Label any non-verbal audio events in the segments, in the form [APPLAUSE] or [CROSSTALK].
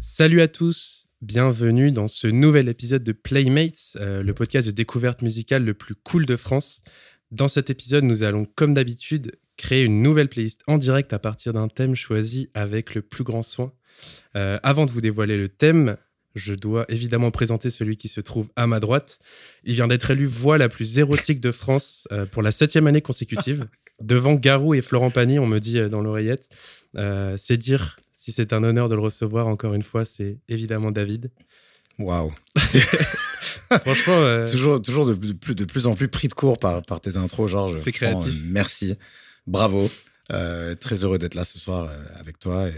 Salut à tous, bienvenue dans ce nouvel épisode de Playmates, euh, le podcast de découverte musicale le plus cool de France. Dans cet épisode, nous allons, comme d'habitude, créer une nouvelle playlist en direct à partir d'un thème choisi avec le plus grand soin. Euh, avant de vous dévoiler le thème, je dois évidemment présenter celui qui se trouve à ma droite. Il vient d'être élu voix la plus érotique de France euh, pour la septième année consécutive. [LAUGHS] Devant Garou et Florent Pagny, on me dit dans l'oreillette. C'est dire si c'est un honneur de le recevoir, encore une fois, c'est évidemment David. Waouh [LAUGHS] Franchement. Euh, toujours toujours de, plus, de plus en plus pris de court par, par tes intros, Georges. C'est créatif. merci. Bravo. Euh, très heureux d'être là ce soir euh, avec toi et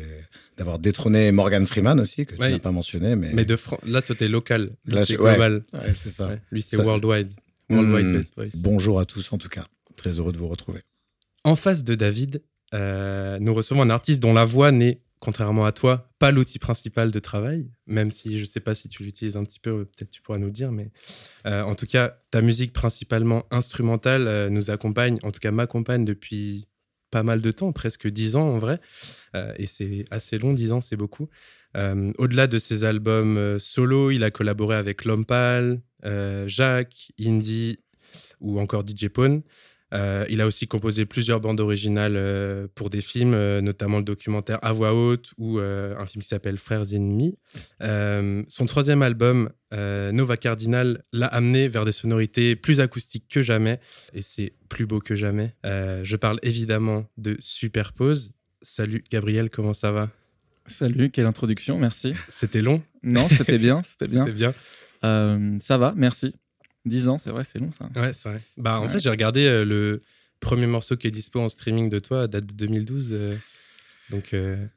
d'avoir détrôné Morgan Freeman aussi, que tu n'as pas mentionné. Mais, mais de là, toi, es local. Lui, c'est global. Ouais, c'est ça. Lui, c'est worldwide. Worldwide hmm. Best Voice. Bonjour à tous, en tout cas. Très heureux de vous retrouver. En face de David, nous recevons un artiste dont la voix n'est contrairement à toi, pas l'outil principal de travail, même si je ne sais pas si tu l'utilises un petit peu, peut-être tu pourras nous le dire, mais euh, en tout cas, ta musique principalement instrumentale euh, nous accompagne, en tout cas m'accompagne depuis pas mal de temps, presque dix ans en vrai, euh, et c'est assez long, dix ans, c'est beaucoup. Au-delà de ses albums solo, il a collaboré avec Lompal, Jacques, Indy ou encore DJ Pone. Euh, il a aussi composé plusieurs bandes originales euh, pour des films, euh, notamment le documentaire À voix haute ou un film qui s'appelle Frères ennemis. son troisième album, Nova Cardinal, l'a amené vers des sonorités plus acoustiques que jamais, et c'est plus beau que jamais. je parle évidemment de Superpose. Salut Gabriel, comment ça va? Salut, quelle introduction, merci. C'était long? Non, c'était bien, c'était [LAUGHS] bien. bien. ça va, merci. 10 ans, c'est vrai, c'est long ça. Ouais, c'est vrai. Bah, en fait, j'ai regardé euh, le premier morceau qui est dispo en streaming de toi, date de 2012. Euh, donc,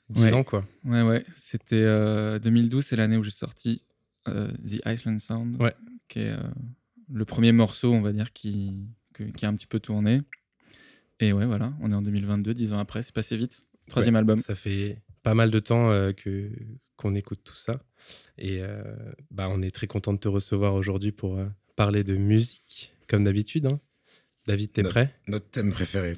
10 euh, ans, quoi. Ouais, ouais. C'était 2012, c'est l'année où j'ai sorti The Iceland Sound, qui est le premier morceau, on va dire, qui, qui a un petit peu tourné. Et ouais, voilà, on est en 2022, 10 ans après, c'est passé vite. Troisième album. Ça fait pas mal de temps que qu'on écoute tout ça. Et bah, on est très content de te recevoir aujourd'hui pour parler de musique, comme d'habitude. Hein. David, t'es prêt? Notre thème préféré.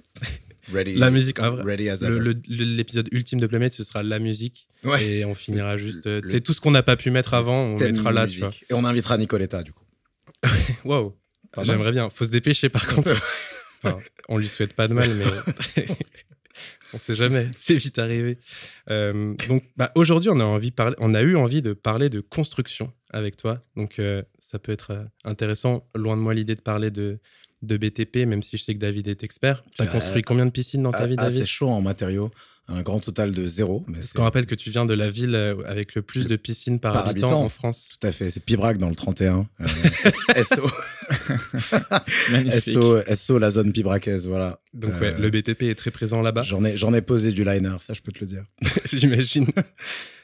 Ready, la musique. ready as L'épisode ultime de Playmate, ce sera la musique. Et on finira juste. C'est tout ce qu'on n'a pas pu mettre avant, on mettra là, tu vois. Et on invitera Nicoletta, du coup. [LAUGHS] Waouh J'aimerais bien. Faut se dépêcher, par contre. [LAUGHS] enfin, on lui souhaite pas de mal, mais. [LAUGHS] on sait jamais, c'est vite arrivé. Euh, donc bah, aujourd'hui, on a envie parler, on a eu envie de parler de construction avec toi. Donc euh, ça peut être euh, intéressant. Loin de moi l'idée de parler de, de BTP, même si je sais que David est expert. Tu as construit combien de piscines dans ta vie, David? C'est chaud en matériaux. Un grand total de zéro. Parce qu'on rappelle que tu viens de la ville euh, avec le plus de piscines par, habitant, en France. Tout à fait. C'est Pibrac dans le 31. SO. SO. SO, la zone pibracaise. Voilà. Donc, ouais, le BTP est très présent là-bas. J'en ai, j'en ai posé du liner, ça, je peux te le dire. [LAUGHS] J'imagine.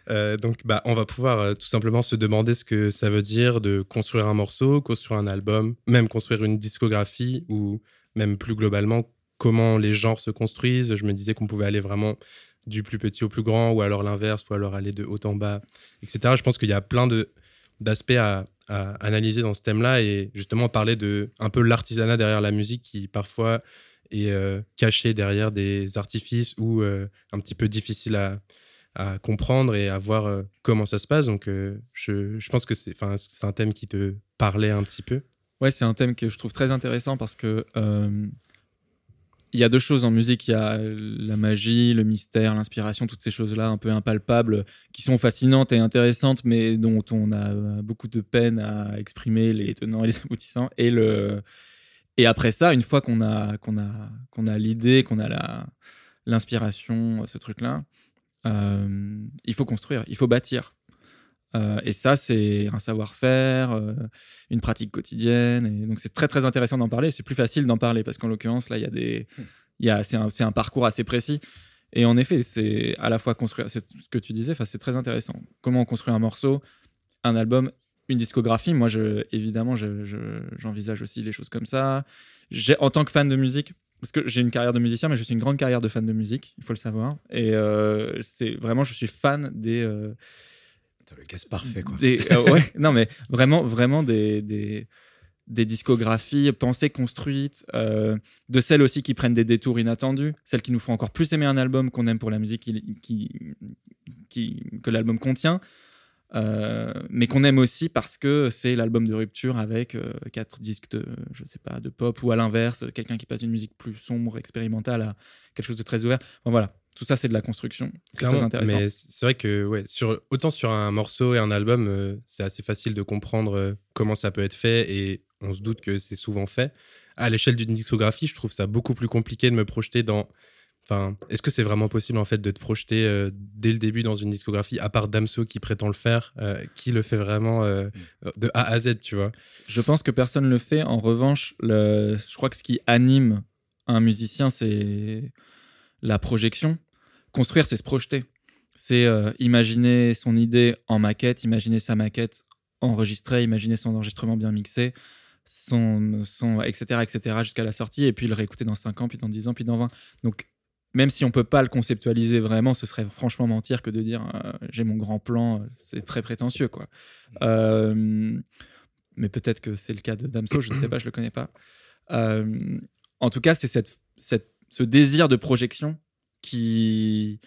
Euh, donc, bah, on va pouvoir euh, tout simplement se demander ce que ça veut dire de construire un morceau, construire un album, même construire une discographie ou même plus globalement comment les genres se construisent. Je me disais qu'on pouvait aller vraiment du plus petit au plus grand ou alors l'inverse ou alors aller de haut en bas, etc. Je pense qu'il y a plein d'aspects à, analyser dans ce thème-là et justement parler de un peu l'artisanat derrière la musique qui parfois est euh, caché derrière des artifices ou un petit peu difficile à, comprendre et à voir euh, comment ça se passe. Donc, euh, je, je, pense que c'est un thème qui te parlait un petit peu. Ouais, c'est un thème que je trouve très intéressant parce que euh, il y a deux choses en musique. Il y a la magie, le mystère, l'inspiration, toutes ces choses-là un peu impalpables qui sont fascinantes et intéressantes, mais dont on a beaucoup de peine à exprimer les tenants et les aboutissants. Et, après ça, une fois qu'on a, qu'on a, qu'on a l'idée, qu'on a l'inspiration, ce truc-là, euh, il faut construire, il faut bâtir. Euh, et ça, c'est un savoir-faire, euh, une pratique quotidienne. Et donc, c'est très, très intéressant d'en parler. C'est plus facile d'en parler parce qu'en l'occurrence, là, il y a des. Hmm. Y a, c'est, un, c'est un parcours assez précis. Et en effet, c'est à la fois construire. C'est ce que tu disais, c'est très intéressant. Comment on construit un morceau, un album, une discographie? Moi, je, évidemment, je, j'envisage aussi les choses comme ça. J'ai, en tant que fan de musique, parce que j'ai une carrière de musicien, mais je suis une grande carrière de fan de musique, il faut le savoir. Et euh, c'est vraiment, je suis fan des. Le gaz parfait, quoi. Euh, non, mais vraiment, vraiment des, des, discographies pensées, construites, euh, de celles aussi qui prennent des détours inattendus, celles qui nous font encore plus aimer un album qu'on aime pour la musique qui, qui, que l'album contient, euh, mais qu'on aime aussi parce que c'est l'album de rupture avec quatre disques de, je sais pas, de pop ou à l'inverse, quelqu'un qui passe d'une musique plus sombre, expérimentale à quelque chose de très ouvert. voilà, tout ça, c'est de la construction. C'est très intéressant. Mais c'est vrai que, ouais, sur, autant sur un morceau et un album, euh, c'est assez facile de comprendre euh, comment ça peut être fait et on se doute que c'est souvent fait. À l'échelle d'une discographie, je trouve ça beaucoup plus compliqué de me projeter dans. Enfin, est-ce que c'est vraiment possible en fait de te projeter euh, dès le début dans une discographie, à part Damso qui prétend le faire, qui le fait vraiment mm. de A à Z, tu vois? Je pense que personne ne le fait. En revanche, le... je crois que ce qui anime un musicien, c'est la projection. Construire, c'est se projeter. C'est euh, imaginer son idée en maquette, imaginer sa maquette enregistrée, imaginer son enregistrement bien mixé, son, son etc., etc., jusqu'à la sortie, et puis le réécouter dans 5 ans, puis dans 10 ans, puis dans 20. Donc, même si on peut pas le conceptualiser vraiment, ce serait franchement mentir que de dire euh, j'ai mon grand plan, c'est très prétentieux, quoi. Euh, mais peut-être que c'est le cas de Damso, je ne sais pas, je le connais pas. en tout cas, c'est cette, cette, ce désir de projection qui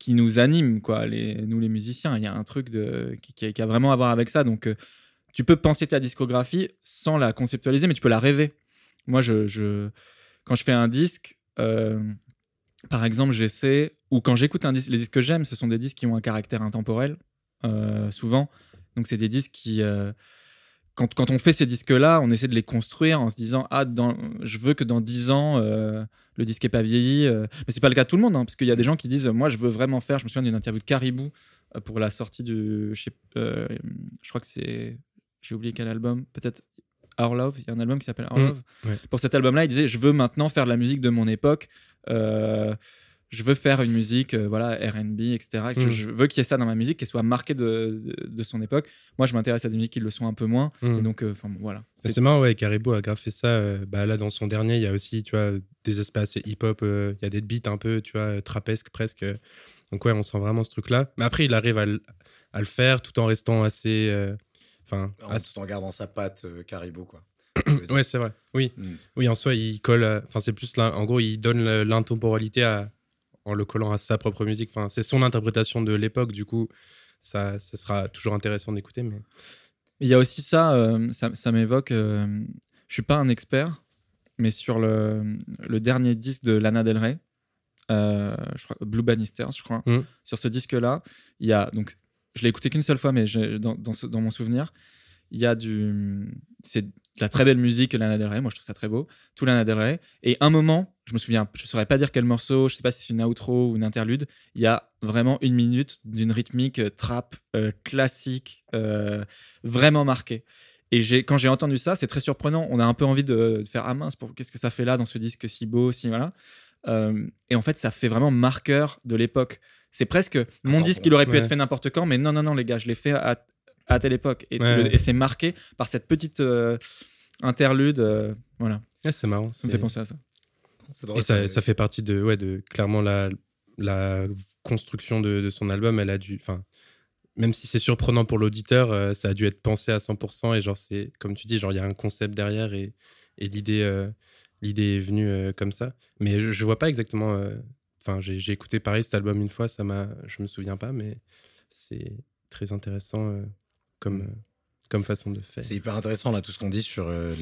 qui nous anime quoi les nous les musiciens. Il y a un truc de qui, a vraiment à voir avec ça. Donc euh, tu peux penser ta discographie sans la conceptualiser mais tu peux la rêver. Moi je, quand je fais un disque euh, par exemple j'essaie ou quand j'écoute un disque les disques que j'aime ce sont des disques qui ont un caractère intemporel euh, souvent. Donc c'est des disques qui quand, quand, on fait ces disques-là, on essaie de les construire en se disant Ah, dans, je veux que dans 10 ans, euh, le disque n'est pas vieilli. Euh. Mais c'est pas le cas de tout le monde, hein, parce qu'il y a des gens qui disent Moi, je veux vraiment faire. Je me souviens d'une interview de Caribou euh, pour la sortie du. Je, je crois que c'est. J'ai oublié quel album. Peut-être Our Love. Il y a un album qui s'appelle Our mmh, Love. Pour cet album-là, il disait Je veux maintenant faire de la musique de mon époque je veux faire une musique, euh, voilà, R&B, etc. Hmm. Je veux qu'il y ait ça dans ma musique, qu'elle soit marquée de, de, son époque. Moi, je m'intéresse à des musiques qui le sont un peu moins. Hmm. donc, euh, voilà. C'est marrant, ouais, Caribou a grave fait ça. Euh, bah, là, dans son dernier, il y a aussi, tu vois, des espaces hip-hop, il y a des beats un peu, tu vois, trapesques presque. Donc, ouais, on sent vraiment ce truc-là. Mais après, il arrive à, à, le faire tout en restant assez... Enfin, en, gardant sa patte Caribou, quoi. [CLEARS THROAT] ouais, c'est vrai. Oui. Hmm. oui, en soi, il colle. Enfin, c'est plus là. En gros, il donne l'intemporalité à, en le collant à sa propre musique. Enfin, c'est son interprétation de l'époque, du coup, ça, ça sera toujours intéressant d'écouter. Mais il y a aussi ça, euh, ça, m'évoque. Euh, je suis pas un expert, mais sur le, le dernier disque de Lana Del Rey, euh, je crois, Blue Bannisters, je crois. Mm. Sur ce disque-là, il y a donc je l'ai écouté qu'une seule fois, mais dans, dans, dans, mon souvenir, il y a du. C'est de la très belle musique, Lana Del Rey. Moi, je trouve ça très beau. Tout Lana Del Rey. Et un moment, je me souviens, je saurais pas dire quel morceau, je sais pas si c'est une outro ou une interlude. Il y a vraiment une minute d'une rythmique euh, trap euh, classique, euh, vraiment marquée. Et quand j'ai entendu ça, c'est très surprenant. On a un peu envie de, faire ah mince, qu'est-ce que ça fait là dans ce disque si beau, si voilà. et en fait, ça fait vraiment marqueur de l'époque. C'est presque mon disque, il aurait pu être fait n'importe quand, mais non, non, non, les gars, je l'ai fait à, à telle époque. Et, c'est marqué par cette petite euh, interlude. Euh, voilà. c'est marrant. Ça me fait penser à ça. et ça, ça, fait partie de, ouais, de clairement la, la construction de, son album. Elle a dû. Enfin, même si c'est surprenant pour l'auditeur, euh, ça a dû être pensé à 100%. Et genre, c'est comme tu dis, genre, il y a un concept derrière et, et l'idée. L'idée est venue comme ça, mais je, je vois pas exactement. Enfin, j'ai écouté pareil cet album une fois, ça m'a, je me souviens pas, mais c'est très intéressant euh, comme façon de faire. C'est hyper intéressant là tout ce qu'on dit sur euh,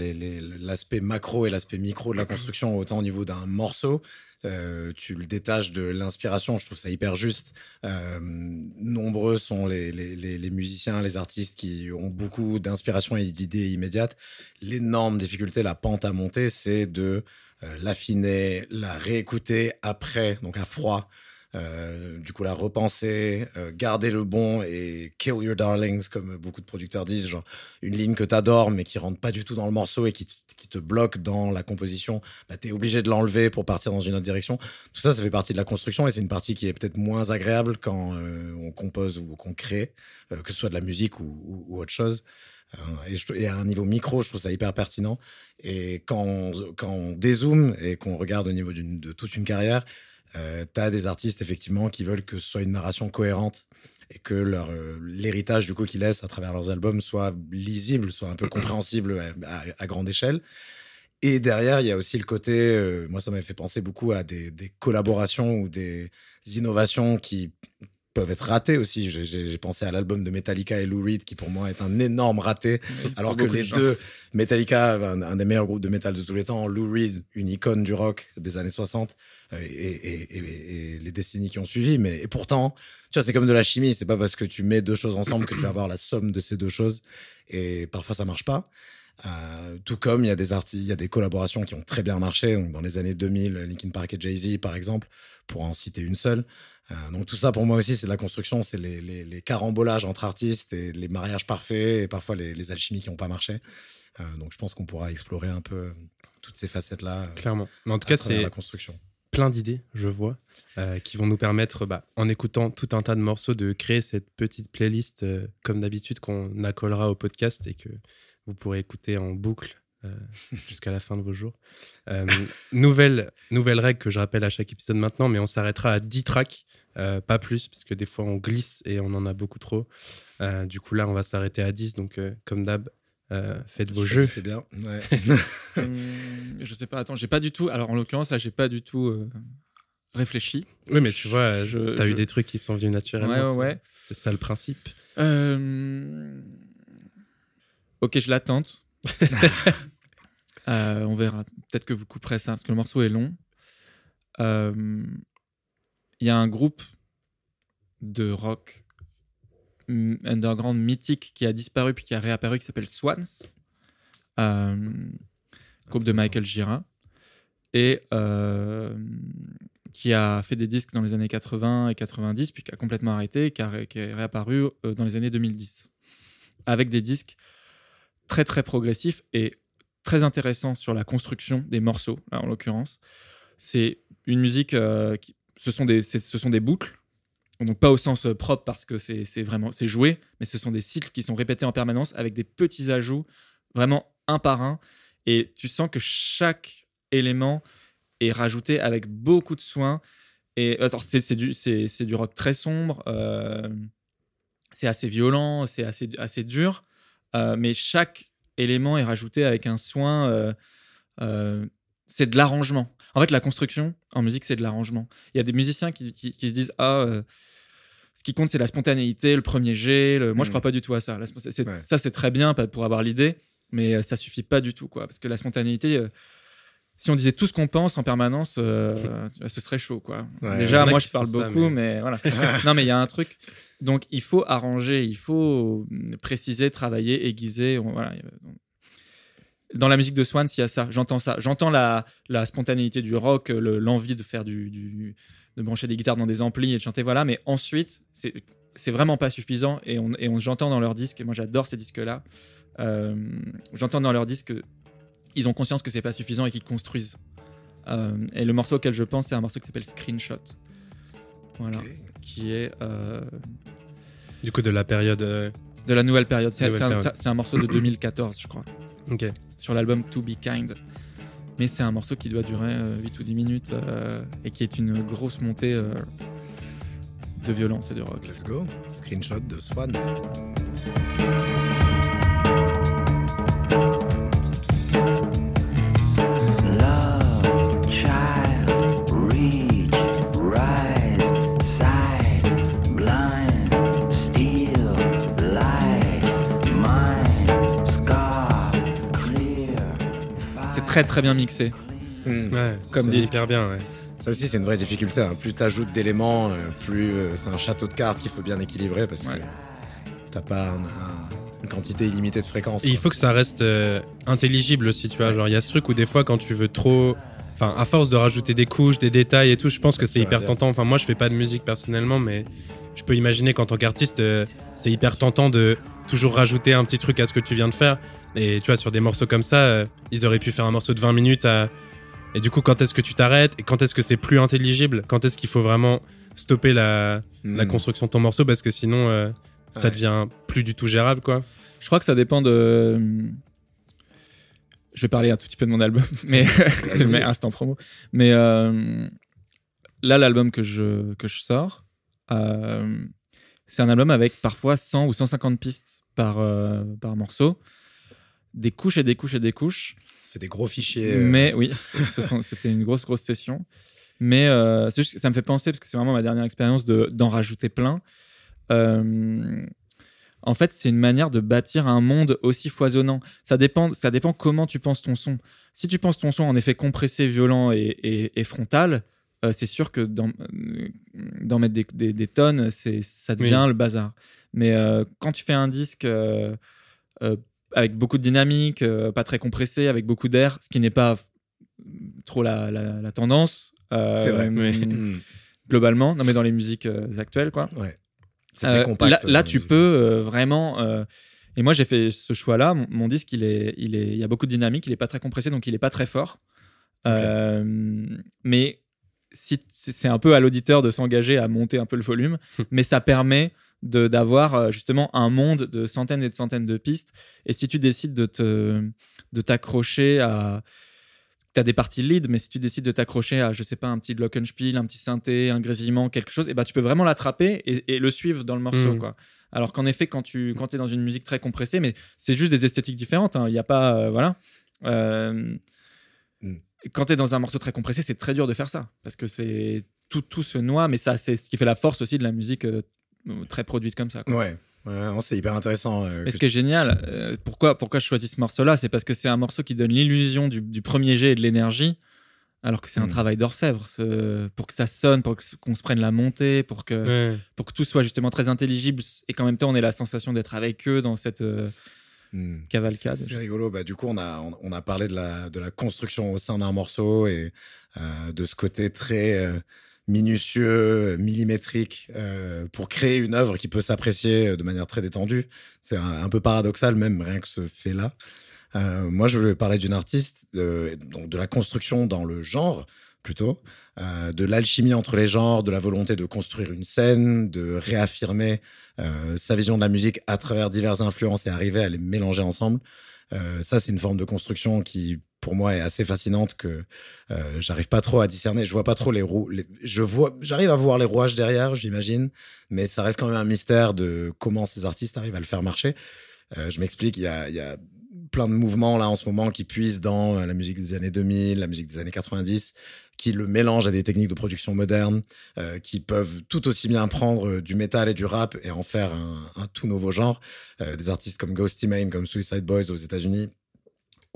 l'aspect macro et l'aspect micro de la construction, autant au niveau d'un morceau. Euh, tu le détaches de l'inspiration, je trouve ça hyper juste. nombreux sont les, les, musiciens, les artistes qui ont beaucoup d'inspiration et d'idées immédiates. L'énorme difficulté, la pente à monter, c'est de l'affiner, la réécouter après, donc à froid, euh, du coup, la repenser, euh, garder le bon et kill your darlings, comme beaucoup de producteurs disent, genre une ligne que tu adores mais qui rentre pas du tout dans le morceau et qui, te bloque dans la composition, bah, tu es obligé de l'enlever pour partir dans une autre direction. Tout ça, ça fait partie de la construction et c'est une partie qui est peut-être moins agréable quand euh, on compose ou qu'on crée, que ce soit de la musique ou, autre chose. Et, à un niveau micro, je trouve ça hyper pertinent. Et quand on dézoome et qu'on regarde au niveau de toute une carrière, euh, tu as des artistes effectivement qui veulent que ce soit une narration cohérente et que leur euh, l'héritage du coup qu'ils laissent à travers leurs albums soit lisible, soit un peu compréhensible à, à grande échelle. Et derrière, il y a aussi le côté, euh, moi ça m'a fait penser beaucoup à des, des, collaborations ou des innovations qui peuvent être ratées aussi. J'ai pensé à l'album de Metallica et Lou Reed qui pour moi est un énorme raté, alors que les deux, Metallica, un, des meilleurs groupes de métal de tous les temps, Lou Reed, une icône du rock des années 60 euh, et, et, les décennies qui ont suivi. Mais et pourtant, tu vois, c'est comme de la chimie. C'est pas parce que tu mets deux choses ensemble que tu vas avoir la somme de ces deux choses. Et parfois ça marche pas. Euh, tout comme il y a des il y a des collaborations qui ont très bien marché. Donc dans les années 2000, Linkin Park et Jay-Z, par exemple, pour en citer une seule. Euh, donc tout ça, pour moi aussi, c'est de la construction, c'est les, les, carambolages entre artistes et les mariages parfaits et parfois les, alchimies qui n'ont pas marché. Euh, donc je pense qu'on pourra explorer un peu toutes ces facettes-là. Clairement. Mais en tout cas, c'est la construction plein d'idées, je vois, qui vont nous permettre, bah, en écoutant tout un tas de morceaux, de créer cette petite playlist, comme d'habitude, qu'on accolera au podcast et que vous pourrez écouter en boucle euh, [LAUGHS] jusqu'à la fin de vos jours. Euh, nouvelle, nouvelle règle que je rappelle à chaque épisode maintenant, mais on s'arrêtera à 10 tracks, euh, pas plus, parce que des fois on glisse et on en a beaucoup trop. du coup, là, on va s'arrêter à 10. Donc, comme d'hab, faites vos jeux. C'est bien. Ouais. [LAUGHS] Hum, je sais pas, attends, j'ai pas du tout. Alors, en l'occurrence, là, j'ai pas du tout réfléchi. Oui, mais tu vois, tu as eu des trucs qui sont venus naturellement. Ouais, ouais. C'est ça le principe. Ok, je l'attente. [LAUGHS] Euh, on verra. Peut-être que vous couperez ça, parce que le morceau est long. Euh, il y a un groupe de rock underground mythique qui a disparu puis qui a réapparu qui s'appelle Swans. Euh, groupe de Michael Gira. Et qui a fait des disques dans les années 80 et 90, puis qui a complètement arrêté, qui, a, qui est réapparu dans les années 2010. Avec des disques très très progressif et très intéressant sur la construction des morceaux, en l'occurrence. C'est une musique, euh, qui, ce, sont des, ce sont des boucles, donc pas au sens euh, propre parce que c'est vraiment c'est joué, mais ce sont des cycles qui sont répétés en permanence avec des petits ajouts, vraiment un par un. Et tu sens que chaque élément est rajouté avec beaucoup de soin. Et c'est du, du rock très sombre, euh, c'est assez violent, c'est assez, assez dur. Euh, mais chaque élément est rajouté avec un soin. Euh, euh, c'est de l'arrangement. En fait, la construction en musique, c'est de l'arrangement. Il y a des musiciens qui, se disent Ah, ce qui compte, c'est la spontanéité, le premier jet. Moi, je mm. crois pas du tout à ça. Ça, c'est très bien pour avoir l'idée, mais ça suffit pas du tout. Quoi, parce que la spontanéité si on disait tout ce qu'on pense en permanence, [LAUGHS] ce serait chaud, quoi. Déjà, moi, je parle beaucoup, mais... voilà. [LAUGHS] non, mais il y a un truc. Donc, il faut arranger, il faut euh, préciser, travailler, aiguiser. Voilà. Dans la musique de Swans, il y a ça. J'entends ça. J'entends la, spontanéité du rock, l'envie de faire du, de brancher des guitares dans des amplis et de chanter. Voilà. Mais ensuite, c'est vraiment pas suffisant. Et, on, et on, j'entends dans leurs disques, et moi j'adore ces disques-là, euh, j'entends dans leurs disques qu'ils ont conscience que c'est pas suffisant et qu'ils construisent. Euh, et le morceau auquel je pense, c'est un morceau qui s'appelle Screenshot. Voilà qui est. Euh, du coup, de la période. Euh, de la nouvelle période. C'est un, morceau de 2014, je crois. Ok. Sur l'album To Be Kind. Mais c'est un morceau qui doit durer 8 euh, ou 10 minutes et qui est une grosse montée de violence et de rock. Let's go. Screenshot de Swans. Très très bien mixé. Ouais, comme dit hyper bien. Ouais. Ça aussi, c'est une vraie difficulté. Hein. Plus tu ajoutes d'éléments, euh, plus euh, c'est un château de cartes qu'il faut bien équilibrer parce que t'as pas une quantité illimitée de fréquences. il faut que ça reste euh, intelligible aussi, tu vois. Genre, il y a ce truc où des fois, quand tu veux trop. Enfin, à force de rajouter des couches, des détails et tout, je pense que c'est hyper tentant. Enfin, moi, je fais pas de musique personnellement, mais je peux imaginer qu'en tant qu'artiste, c'est hyper tentant de toujours rajouter un petit truc à ce que tu viens de faire. Et tu vois, sur des morceaux comme ça, euh, ils auraient pu faire un morceau de 20 minutes. Et du coup, quand est-ce que tu t'arrêtes Et quand est-ce que c'est plus intelligible? Quand est-ce qu'il faut vraiment stopper la, la, hmm. construction de ton morceau? Parce que sinon, euh, ça devient plus du tout gérable, quoi. Je crois que ça dépend de. Je vais parler un tout petit peu de mon album, [LAUGHS] mais, mais instant promo. Mais euh, là, l'album que je, que je sors, C'est un album avec parfois 100 ou 150 pistes par, par morceau, des couches et des couches et des couches. Ça fait des gros fichiers. euh, Mais oui, [LAUGHS] c'était une grosse, grosse session. Mais euh, c'est juste ça me fait penser, parce que c'est vraiment ma dernière expérience de- d'en rajouter plein. Euh, en fait, c'est une manière de bâtir un monde aussi foisonnant. Ça dépend, ça dépend comment tu penses ton son. Si tu penses ton son en effet compressé, violent et, et- et frontal, euh, c'est sûr que d'en mettre des, des- des tonnes, c'est- ça devient le bazar. Mais quand tu fais un disque avec beaucoup de dynamique, euh, pas très compressé, avec beaucoup d'air, ce qui n'est pas trop la, la- la tendance. euh, C'est vrai. mm, [LAUGHS] hmm, Globalement, non mais dans les musiques euh, actuelles, quoi. ouais. Très compact. là, tu peux vraiment. et moi, j'ai fait ce choix-là. Mon, mon disque, il est, il est, il y a beaucoup de dynamique. Il est pas très compressé, donc il est pas très fort. Euh, mais si c'est un peu à l'auditeur de s'engager à monter un peu le volume, mais ça permet d'avoir euh, justement un monde de centaines et de centaines de pistes. Et si tu décides de te de t'accrocher à tu as des parties lead, mais si tu décides de t'accrocher à, je sais pas, un petit glockenspiel, un petit synthé, un grésillement, quelque chose, et ben tu peux vraiment l'attraper et, et le suivre dans le morceau. Mhm. Quoi. Alors qu'en effet, quand tu quand es dans une musique très compressée, mais c'est juste des esthétiques différentes, hein, il n'y a pas. euh, voilà. Euh, Mhm. Quand tu es dans un morceau très compressé, c'est très dur de faire ça, parce que c'est tout, tout se noie, mais ça, c'est ce qui fait la force aussi de la musique euh, très produite comme ça. quoi. Ouais, c'est hyper intéressant. euh, Mais ce qui est génial, euh, pourquoi, pourquoi je choisis ce morceau-là C'est parce que c'est un morceau qui donne l'illusion du, du premier jet et de l'énergie, alors que c'est un Mm. travail d'orfèvre. Pour que ça sonne, pour que- qu'on se prenne la montée, pour que, Ouais. pour que tout soit justement très intelligible et qu'en même temps on ait la sensation d'être avec eux dans cette. euh, Hmm. Cavalcade. C'est c'est rigolo. Bah, du coup, on a, on, on a parlé de la, de la construction au sein d'un morceau et euh, de ce côté très euh, minutieux, millimétrique, euh, pour créer une œuvre qui peut s'apprécier de manière très détendue. C'est un, peu paradoxal, même rien que ce fait-là. Euh, moi, je voulais parler d'une artiste, euh, donc de la construction dans le genre, plutôt, euh, de l'alchimie entre les genres, de la volonté de construire une scène, de réaffirmer euh, sa vision de la musique à travers diverses influences et arriver à les mélanger ensemble. Euh, ça, c'est une forme de construction qui, pour moi, est assez fascinante que euh, j'arrive pas trop à discerner. Je vois pas trop les roues. les- Je vois, j'arrive à voir les rouages derrière, j'imagine, mais ça reste quand même un mystère de comment ces artistes arrivent à le faire marcher. Euh, je m'explique. Il y a, y a plein de mouvements là en ce moment qui puisent dans euh, la musique des années 2000, la musique des années 90, qui le mélangent à des techniques de production modernes, euh, qui peuvent tout aussi bien prendre du métal et du rap et en faire un, tout nouveau genre. Des artistes comme Ghosty Mane, comme Suicide Boys aux États-Unis,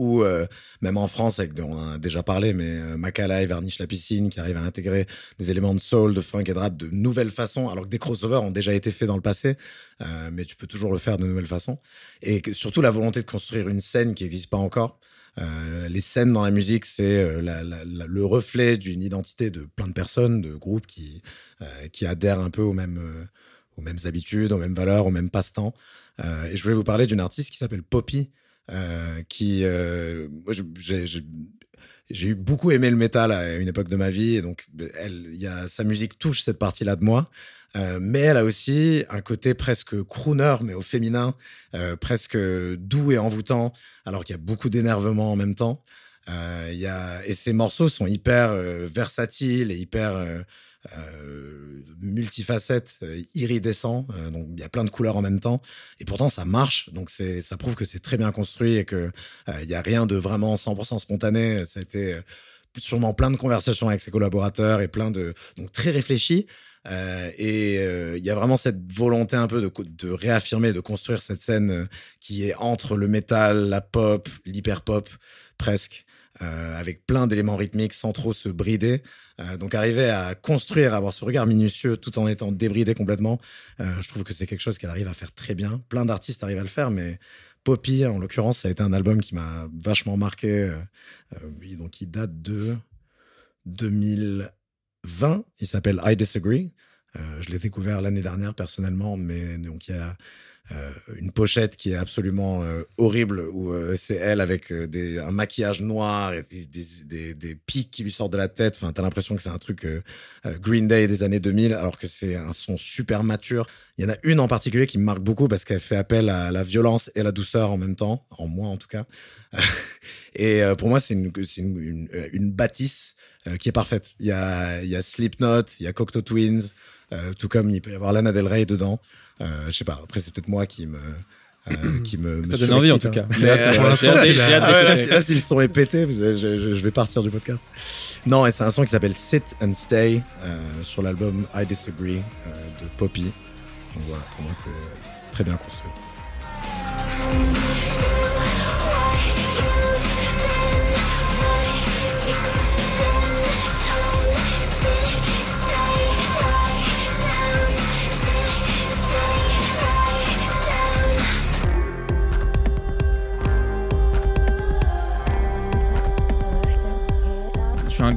ou euh, même en France, avec, on a déjà parlé, mais euh, Varnish la piscine, qui arrive à intégrer des éléments de soul, de funk et de rap de nouvelles façons, alors que des crossovers ont déjà été faits dans le passé, euh, mais tu peux toujours le faire de nouvelles façons. Et surtout la volonté de construire une scène qui n'existe pas encore. Euh, les scènes dans la musique, c'est le reflet d'une identité de plein de personnes, de groupes qui, qui adhèrent un peu aux mêmes, aux mêmes habitudes, aux mêmes valeurs, aux mêmes passe-temps. Et je voulais vous parler d'une artiste qui s'appelle Poppy, euh, qui, euh, moi, j'ai, j'ai- beaucoup aimé le métal à une époque de ma vie, et donc elle, il y a, sa musique touche cette partie-là de moi. Euh, mais elle a aussi un côté presque crooner, mais au féminin, euh, presque doux et envoûtant, alors qu'il y a beaucoup d'énervement en même temps. Euh, y a, et ces morceaux sont hyper euh, versatiles et hyper euh, multifacettes, euh, iridescents. euh, donc il y a plein de couleurs en même temps. Et pourtant ça marche. Donc c'est, ça prouve que c'est très bien construit et que il y a rien de vraiment 100% spontané. Ça a été sûrement plein de conversations avec ses collaborateurs et plein de donc très réfléchi. Et il y a vraiment cette volonté un peu de, de réaffirmer, de construire cette scène qui est entre le métal, la pop, l'hyper pop presque, avec plein d'éléments rythmiques sans trop se brider. Euh, donc arriver à construire, avoir ce regard minutieux tout en étant débridé complètement, euh, je trouve que c'est quelque chose qu'elle arrive à faire très bien. Plein d'artistes arrivent à le faire, mais Poppy, en l'occurrence, ça a été un album qui m'a vachement marqué. euh, euh, donc il date de 2020. Il s'appelle I Disagree. Euh, je l'ai découvert l'année dernière personnellement, mais donc il y a euh, une pochette qui est absolument euh, horrible où euh, c'est elle avec euh, un maquillage noir et des, pics qui lui sortent de la tête. Enfin, t'as l'impression que c'est un truc euh, euh, Green Day des années 2000, alors que c'est un son super mature. Il y en a une en particulier qui me marque beaucoup parce qu'elle fait appel à la violence et la douceur en même temps, en moi en tout cas. [LAUGHS] et euh, pour moi, c'est une, une, une, bâtisse euh, qui est parfaite. Il y a, il y a Slipknot, il y a Cocteau Twins, euh, tout comme il peut y avoir Lana Del Rey dedans. Euh, je sais pas. Après, c'est peut-être moi qui me. euh, qui me, me Ça donne envie en tout cas. Là, si- répétés, vous- je, je- je vais partir du podcast. Non, et c'est un son qui s'appelle Sit and Stay euh, sur l'album I Disagree euh, de Poppy. Donc voilà, pour moi, c'est très bien construit.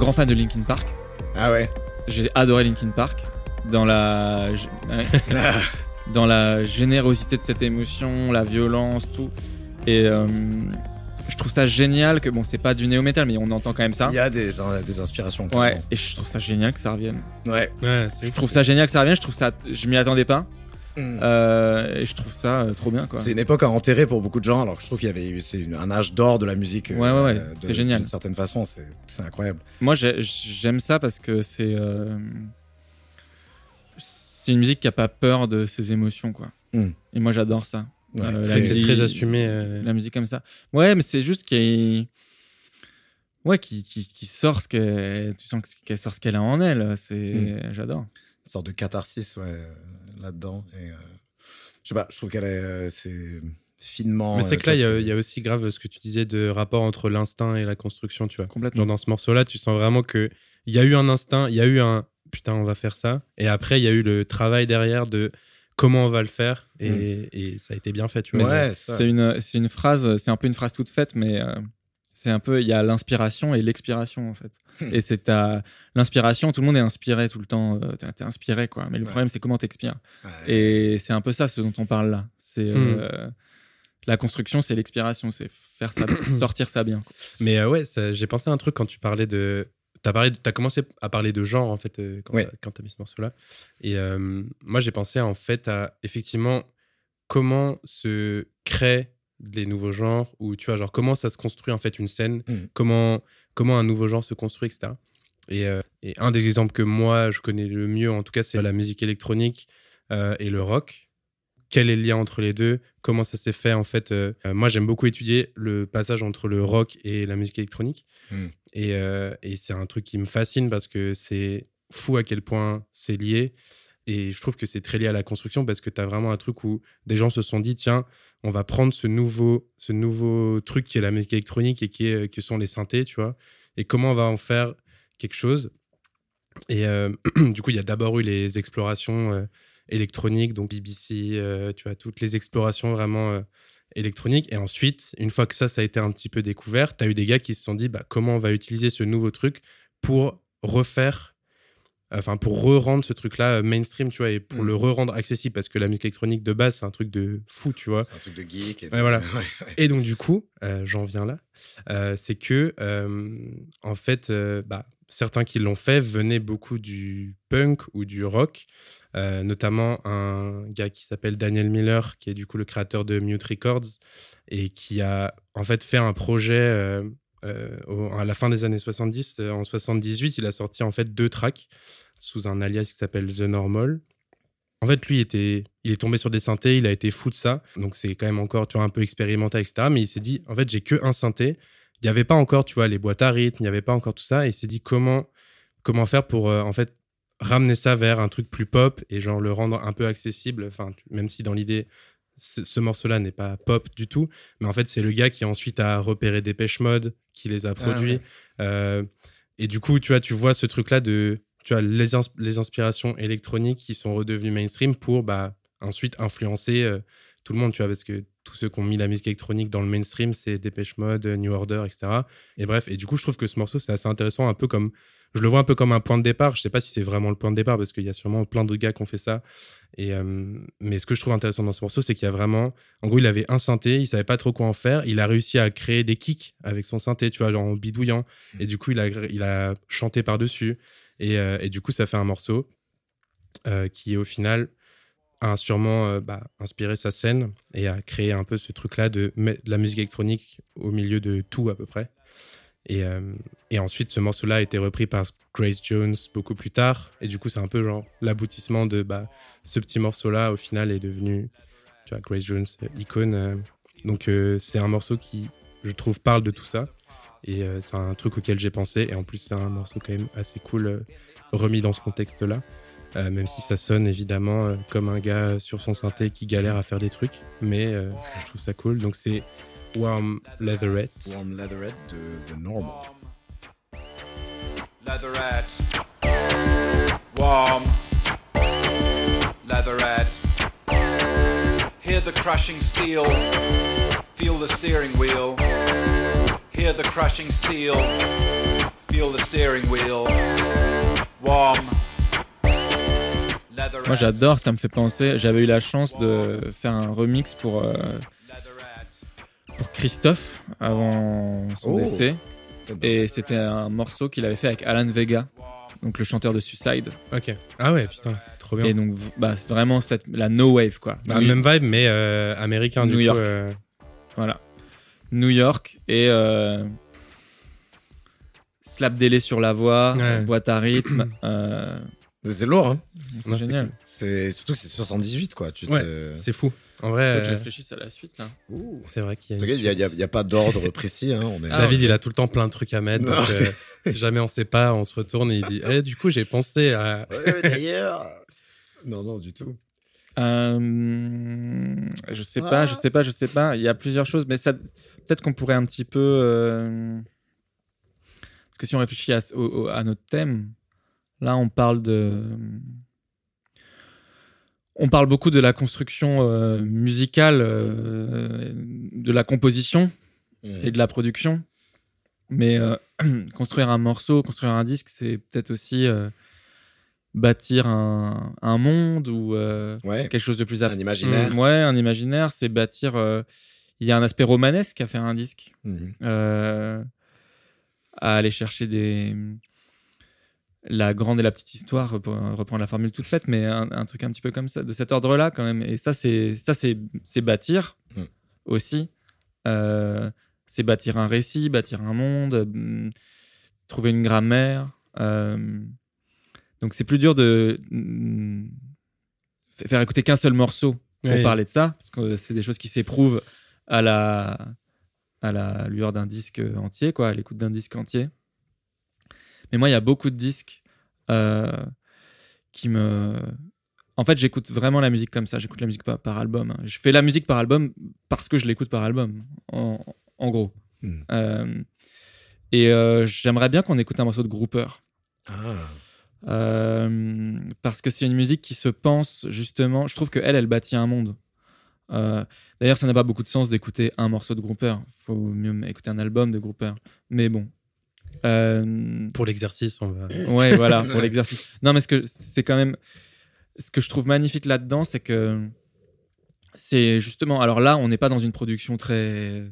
Grand fan de Linkin Park. Ah ouais J'ai adoré Linkin Park dans la ouais. [LAUGHS] dans la générosité de cette émotion, la violence, tout. Et euh, je trouve ça génial que bon, c'est pas du néo metal, mais on entend quand même ça. Il y a des, des inspirations. Ouais. Et je trouve ça génial que ça revienne. Ouais. Ouais, Je trouve ça génial que ça revienne. Je trouve ça, je m'y attendais pas. Mm. Euh, et je trouve ça euh, trop bien quoi. C'est une époque à enterrer pour beaucoup de gens, alors que je trouve qu'il y avait eu c'est une- un âge d'or de la musique. euh, Ouais, ouais, c'est génial. D'une certaine façon, c'est c'est incroyable. Moi, j'ai- j'aime ça parce que c'est euh, c'est une musique qui a pas peur de ses émotions, quoi. Mm. Et moi, j'adore ça. Ouais, Euh, la musique- très assumé. euh, La musique comme ça. Ouais, mais c'est juste qu'il ouais, qui, qui, qui sort ce qu'elle, tu sens qu'elle sort ce qu'elle a en elle. C'est, Mm. j'adore. une sorte de catharsis ouais, là-dedans. Et euh, je sais pas, je trouve qu'elle est euh, c'est finement. Mais c'est euh, que là, il y a- y, aussi grave ce que tu disais de rapport entre l'instinct et la construction, tu vois. Complètement. Genre dans ce morceau-là, tu sens vraiment que il y a eu un instinct, il y a eu un putain, on va faire ça. Et après, il y a eu le travail derrière de comment on va le faire. Et, et ça a été bien fait, tu Mais vois. Ouais, c'est, une, c'est une phrase, c'est un peu une phrase toute faite, mais euh, c'est un peu, il y a l'inspiration et l'expiration en fait. Hmm. Et c'est ta, l'inspiration, tout le monde est inspiré tout le temps. euh, T'es, t'es inspiré quoi. Mais le Ouais. problème, c'est comment t'expires. Ouais. Et c'est un peu ça ce dont on parle là. C'est euh, la construction, c'est l'expiration, c'est faire ça, [COUGHS] sortir ça bien. quoi. Mais euh, ouais, ça- j'ai pensé à un truc quand tu parlais de. T'as parlé, as commencé à parler de genre en fait euh, quand Ouais. t'as- quand t'as mis ce morceau-là. Et euh, moi j'ai pensé en fait à effectivement comment se créent les nouveaux genres ou tu vois genre comment ça se construit en fait une scène, Mhm. comment comment un nouveau genre se construit etc. Et, euh, et un des exemples que moi je connais le mieux en tout cas c'est la musique électronique euh, et le rock. Quel est le lien entre les deux? Comment ça s'est fait en fait euh, Moi j'aime beaucoup étudier le passage entre le rock et la musique électronique. Mhm. Et, et c'est un truc qui me fascine parce que c'est fou à quel point c'est lié. Et je trouve que c'est très lié à la construction parce que tu as vraiment un truc où des gens se sont dit tiens, on va prendre ce nouveau, ce nouveau truc qui est la musique électronique et qui, est, qui sont les synthés, tu vois, et comment on va en faire quelque chose. Et euh, [CLEARS THROAT] du coup, il y a d'abord eu les explorations euh, électroniques, donc BBC, euh, tu vois, toutes les explorations vraiment euh, électroniques. Et ensuite, une fois que ça, ça a été un petit peu découvert, tu as eu des gars qui se sont dit bah, comment on va utiliser ce nouveau truc pour refaire enfin pour re-rendre ce truc-là euh, mainstream, tu vois, et pour Mm. le re-rendre accessible, parce que la musique électronique de base, c'est un truc de fou, tu vois. C'est un truc de geek. Et de- Ouais, voilà. [LAUGHS] ouais, ouais. Et donc, du coup, euh, j'en viens là, euh, c'est que, euh, en fait, bah, certains qui l'ont fait venaient beaucoup du punk ou du rock, notamment un gars qui s'appelle Daniel Miller, qui est du coup le créateur de Mute Records, et qui a en fait fait un projet euh, à la fin des années 70. euh, en 78, il a sorti en fait deux tracks sous un alias qui s'appelle The Normal. En fait, lui, était, il est tombé sur des synthés, il a été fou de ça. Donc, c'est quand même encore, tu vois, un peu expérimental, etc. Mais il s'est dit, en fait, j'ai que un synthé. Il n'y avait pas encore, tu vois, les boîtes à rythme, il n'y avait pas encore tout ça. Et il s'est dit, comment, comment faire pour, euh, en fait, ramener ça vers un truc plus pop et genre le rendre un peu accessible? Enfin, même si dans l'idée, ce ce morceau-là n'est pas pop du tout. Mais en fait, c'est le gars qui ensuite a repéré Dépêche Mode, qui les a produits. ouais. Euh, et du coup, tu vois, tu vois ce truc-là de tu vois, les, ins- les inspirations électroniques qui sont redevenues mainstream pour bah, ensuite influencer euh, tout le monde, tu vois, parce que tous ceux qui ont mis la musique électronique dans le mainstream, c'est Dépêche Mode, New Order, etc. Et bref, et du coup, je trouve que ce morceau, c'est assez intéressant, un peu comme, je le vois un peu comme un point de départ. Je sais pas si c'est vraiment le point de départ, parce qu'il y a sûrement plein de gars qui ont fait ça. Et, euh, mais ce que je trouve intéressant dans ce morceau, c'est qu'il y a vraiment, en gros, il avait un synthé, il savait pas trop quoi en faire. Il a réussi à créer des kicks avec son synthé, tu vois, genre en bidouillant. Et du coup, il a, il a chanté par-dessus. Et, euh, et du coup, ça fait un morceau euh, qui, au final, a sûrement bah, inspiré sa scène et a créé un peu ce truc-là de mettre de la musique électronique au milieu de tout à peu près. Et, euh, et ensuite, ce morceau-là a été repris par Grace Jones beaucoup plus tard. Et du coup, c'est un peu genre l'aboutissement de bah, ce petit morceau-là, au final, est devenu Grace Jones, euh, icône. euh. donc, c'est un morceau qui, je trouve, parle de tout ça. Et c'est un truc auquel j'ai pensé. Et en plus, c'est un morceau quand même assez cool, remis dans ce contexte-là. Même si ça sonne évidemment comme un gars sur son synthé qui galère à faire des trucs. Mais je trouve ça cool. Donc, c'est Warm Leatherette. Warm Leatherette de The Normal. Leatherette. Warm. Leatherette. Hear the crushing steel. Feel the steering wheel. Hear the crushing steel. Feel the steering wheel. Warm. Leatherette. Moi j'adore, ça me fait penser. J'avais eu la chance de faire un remix pour, euh. Pour Christophe avant son Oh. décès. Et c'était un morceau qu'il avait fait avec Alan Vega, donc le chanteur de Suicide. Ok. Ah ouais, putain, trop bien. Et donc bah, vraiment cette, la no wave quoi. Bah, New- même vibe, mais euh, américain du New coup. York. euh, Voilà. New York et euh, slap délai sur la voix, Ouais. boîte à rythme. [CLEARS THROAT] euh, C'est lourd, hein c'est génial. cool. Surtout que c'est 78, quoi. Tu Ouais. te... C'est fou. En Faut vrai, que je euh, réfléchisse à la suite là. Ouh. c'est vrai qu'il y a. Il n'y a, pas d'ordre précis. Hein. On est... Ah, David, il a tout le temps plein de trucs à mettre. Non, donc, euh, [LAUGHS] si jamais on sait pas, on se retourne et il dit Eh, Du coup, j'ai pensé à. Ouais, D'ailleurs. non, non, du tout. Euh, je sais Ah. pas, je sais pas, je sais pas. Il y a plusieurs choses, mais ça, peut-être qu'on pourrait un petit peu. euh, Parce que si on réfléchit à, au- au- à notre thème, là, on parle de. On parle beaucoup de la construction euh, musicale, euh, de la composition et de la production. Mais euh, [CLEARS THROAT] construire un morceau, construire un disque, c'est peut-être aussi bâtir un, un monde ou Ouais. quelque chose de plus abstrait. imaginaire. Mm, ouais, un imaginaire, c'est bâtir. Il y a un aspect romanesque à faire un disque, euh, à aller chercher des la grande et la petite histoire pour reprendre la formule toute faite, mais un, un truc un petit peu comme ça, de cet ordre-là quand même. Et ça, c'est ça, c'est c'est bâtir Mm. aussi. Euh, c'est bâtir un récit, bâtir un monde, mm, trouver une grammaire. euh, donc c'est plus dur de mm, faire écouter qu'un seul morceau pour Oui. parler de ça, parce que c'est des choses qui s'éprouvent à la, à la lueur d'un disque entier, quoi, à l'écoute d'un disque entier. Mais moi, il y a beaucoup de disques euh, qui me. En fait, j'écoute vraiment la musique comme ça. J'écoute la musique par, par album. hein. Je fais la musique par album parce que je l'écoute par album, en, en gros. Hmm. Euh, et euh, j'aimerais bien qu'on écoute un morceau de Grouper. Ah. Parce que c'est une musique qui se pense justement. Je trouve que elle, elle bâtit un monde. Euh, D'ailleurs, ça n'a pas beaucoup de sens d'écouter un morceau de Grouper. Faut mieux écouter un album de Grouper. Mais bon. Euh, Pour l'exercice, on va. Ouais, voilà, pour [LAUGHS] l'exercice. Non, mais ce que c'est quand même. Ce que je trouve magnifique là-dedans, c'est que c'est justement. Alors là, on n'est pas dans une production très.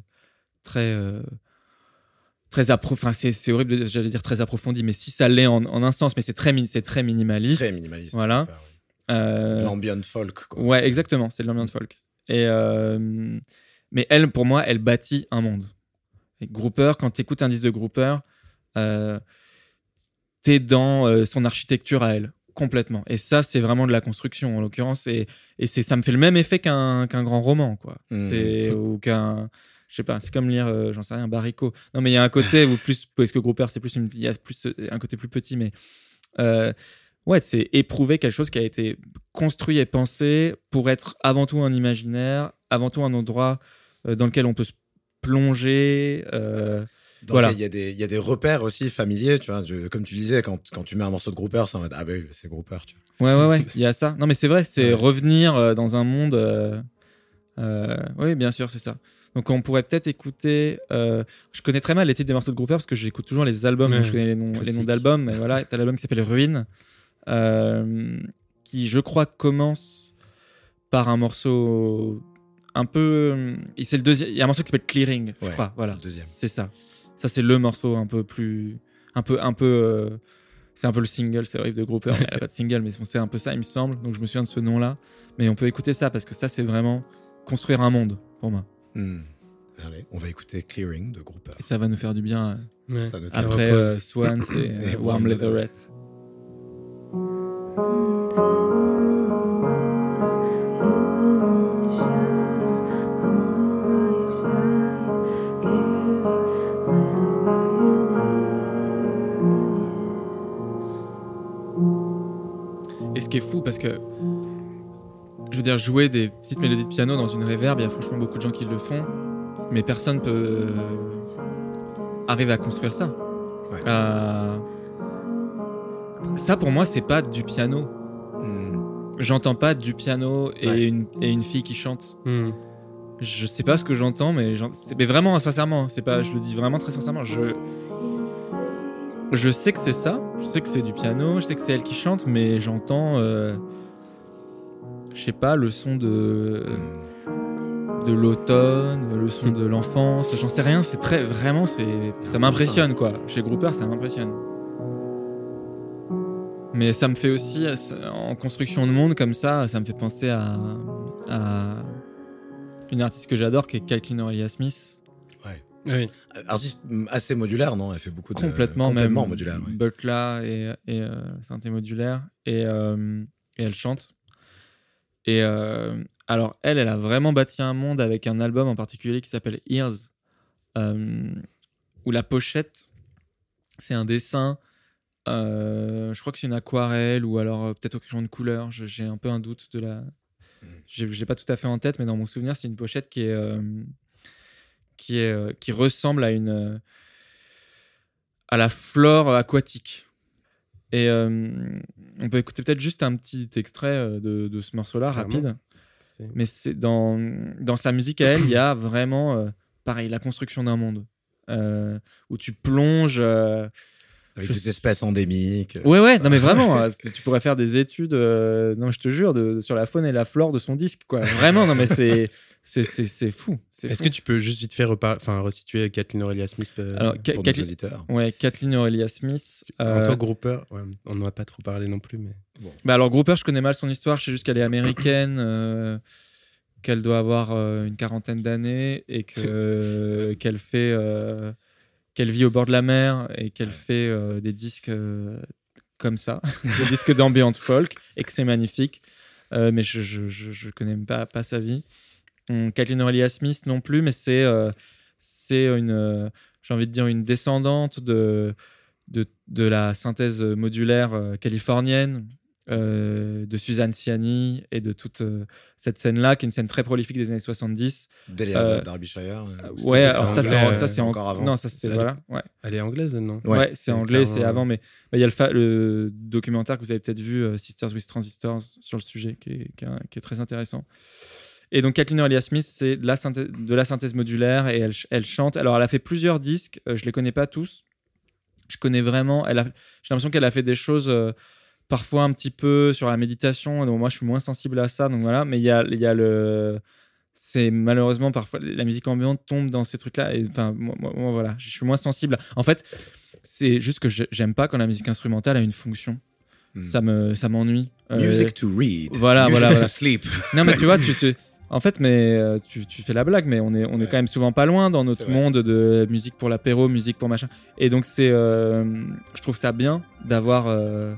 très. euh, très appro- enfin, c'est horrible, de- j'allais dire très approfondie, mais si ça l'est en, en un sens, mais c'est très, min- c'est très minimaliste. Très minimaliste. Voilà. super, oui. Euh, C'est de l'ambient folk, quoi. Ouais, exactement, c'est de l'ambiance folk. Et euh, mais elle, pour moi, elle bâtit un monde. Et Grouper, quand tu écoutes un disque de Grouper, euh, t'es dans euh, son architecture à elle, complètement. Et ça, c'est vraiment de la construction, en l'occurrence. Et, et c'est, ça me fait le même effet qu'un, grand roman, quoi. Mhm. C'est, ou qu'un. Je sais pas, c'est comme lire, euh, j'en sais rien, Baricot. Non, mais il y a un côté où plus. [LAUGHS] Parce que Grouper, c'est plus. Il y a plus un côté plus petit, mais. euh, ouais, c'est éprouver quelque chose qui a été construit et pensé pour être avant tout un imaginaire, avant tout un endroit euh, dans lequel on peut se plonger. Donc, Voilà. Il y, a des- il y a des repères aussi familiers, tu vois. je- comme tu disais, quand, quand tu mets un morceau de Grouper, c'est en mode Ah, bah oui, c'est Grouper, tu vois. Ouais, ouais, ouais, il y a ça. Non, mais c'est vrai, c'est Ouais. revenir euh, dans un monde. euh, euh, oui, bien sûr, c'est ça. Donc, on pourrait peut-être écouter. euh, je connais très mal les titres des morceaux de Grouper parce que j'écoute toujours les albums, je connais les noms, les noms classique. d'albums. Mais voilà, t'as l'album qui s'appelle Ruine, euh, qui, je crois, commence par un morceau un peu. C'est le deuxième. Il y a un morceau qui s'appelle Clearing, je Ouais, crois. Voilà, c'est le deuxième. c'est ça. Ça, c'est le morceau un peu plus. Un peu. Un peu euh, c'est un peu le single, c'est horrible de Grouper, mais elle a pas de single, mais c'est un peu ça, il me semble. Donc je me souviens de ce nom-là. Mais on peut écouter ça parce que ça, c'est vraiment construire un monde pour moi. Hmm. Allez, on va écouter Clearing de Grouper. Et ça va nous faire du bien euh, Ouais. Ça nous après euh, Swans et, euh, [LAUGHS] Et Warm Warm Leatherette. Qui est fou, parce que je veux dire, jouer des petites mélodies de piano dans une reverb, il y a franchement beaucoup de gens qui le font, mais personne peut euh, arriver à construire ça. Ouais. Euh, ça pour moi, c'est pas du piano. Hmm. J'entends pas du piano et, Ouais. une, et une fille qui chante. Hmm. Je sais pas ce que j'entends, mais, mais vraiment, sincèrement, c'est pas, je le dis vraiment très sincèrement. Je, je sais que c'est ça, je sais que c'est du piano, je sais que c'est elle qui chante, mais j'entends, euh, je sais pas, le son de, de l'automne, le son de l'enfance, j'en sais rien. C'est très, vraiment, c'est, ça m'impressionne quoi. Chez Grouper, ça m'impressionne. Mais ça me fait aussi, euh, en construction de monde comme ça, ça me fait penser à, à une artiste que j'adore qui est Kathleen Aurelia Smith. Oui. Artiste mm, assez modulaire, non? Elle fait beaucoup de. complètement, complètement même modulaire. ouais. Butla et, et euh, synthé modulaire et, euh, et elle chante et euh, alors elle elle a vraiment bâti un monde avec un album en particulier qui s'appelle Ears euh, où la pochette c'est un dessin euh, je crois que c'est une aquarelle ou alors euh, peut-être au crayon de couleur j'ai un peu un doute de la j'ai j'ai pas tout à fait en tête mais dans mon souvenir c'est une pochette qui est euh, qui est euh, qui ressemble à une euh, à la flore aquatique. Et euh, on peut écouter peut-être juste un petit extrait de, de ce morceau-là, rapide. Mais c'est dans, dans sa musique à elle, il y a vraiment, euh, pareil, la construction d'un monde. euh, où tu plonges. Avec je des espèces endémiques. Ouais, ouais, non, mais vraiment, euh, [LAUGHS] tu pourrais faire des études, non, je te jure, de, sur la faune et la flore de son disque, quoi. Vraiment, non, mais c'est, c'est, c'est, c'est fou. c'est Est-ce fou. que tu peux juste vite faire enfin, resituer Kathleen Aurelia Smith euh, Alors, Ka- pour nos Kathleen- auditeurs? Ouais, Kathleen Aurelia Smith. en euh, tant que groupeur ouais, On n'en a pas trop parlé non plus, mais. Bah alors Grouper, je connais mal son histoire. Je sais juste qu'elle est américaine, euh, qu'elle doit avoir euh, une quarantaine d'années et que [LAUGHS] qu'elle fait, qu'elle vit au bord de la mer et qu'elle fait des disques comme ça, [LAUGHS] des disques d'ambient folk et que c'est magnifique. Mais je, je connais pas, pas sa vie. Kathleen Aurelia Smith non plus, mais c'est euh, c'est une, euh, j'ai envie de dire une descendante de de, de la synthèse modulaire euh, californienne, euh, de Suzanne Ciani et de toute euh, cette scène-là, qui est une scène très prolifique des années 70. Delia Euh, Derbyshire. euh, ou ouais, alors c'est ça, c'est en- euh, encore avant. Non, ça, c'est. Voilà, ouais. Elle est anglaise, non? Ouais. Ouais, c'est anglais, c'est avant, mais bah, il y a le, fa- le documentaire que vous avez peut-être vu, euh, Sisters with Transistors, sur le sujet, qui est, qui est un- qui est très intéressant. Et donc, Kathleen Aurelia Smith, c'est de la, synthèse, de la synthèse modulaire et elle, ch- elle chante. Alors, elle a fait plusieurs disques, euh, je les connais pas tous. Je connais vraiment. J'ai l'impression qu'elle a fait des choses euh, parfois un petit peu sur la méditation. Donc, moi, je suis moins sensible à ça. Donc, voilà. Mais il y a, il y a le. C'est malheureusement parfois la musique ambiante tombe dans ces trucs-là. Et enfin, moi, voilà, je suis moins sensible. En fait, c'est juste que je- j'aime pas quand la musique instrumentale a une fonction. Hmm. Ça me, ça m'ennuie. Euh, Music to read. voilà, Music voilà, to voilà. sleep. non, mais tu vois, tu te. En fait, mais euh, tu, tu fais la blague, mais on est, on est Ouais. quand même souvent pas loin dans notre monde de musique pour l'apéro, musique pour machin. Et donc, c'est, euh, je trouve ça bien d'avoir euh,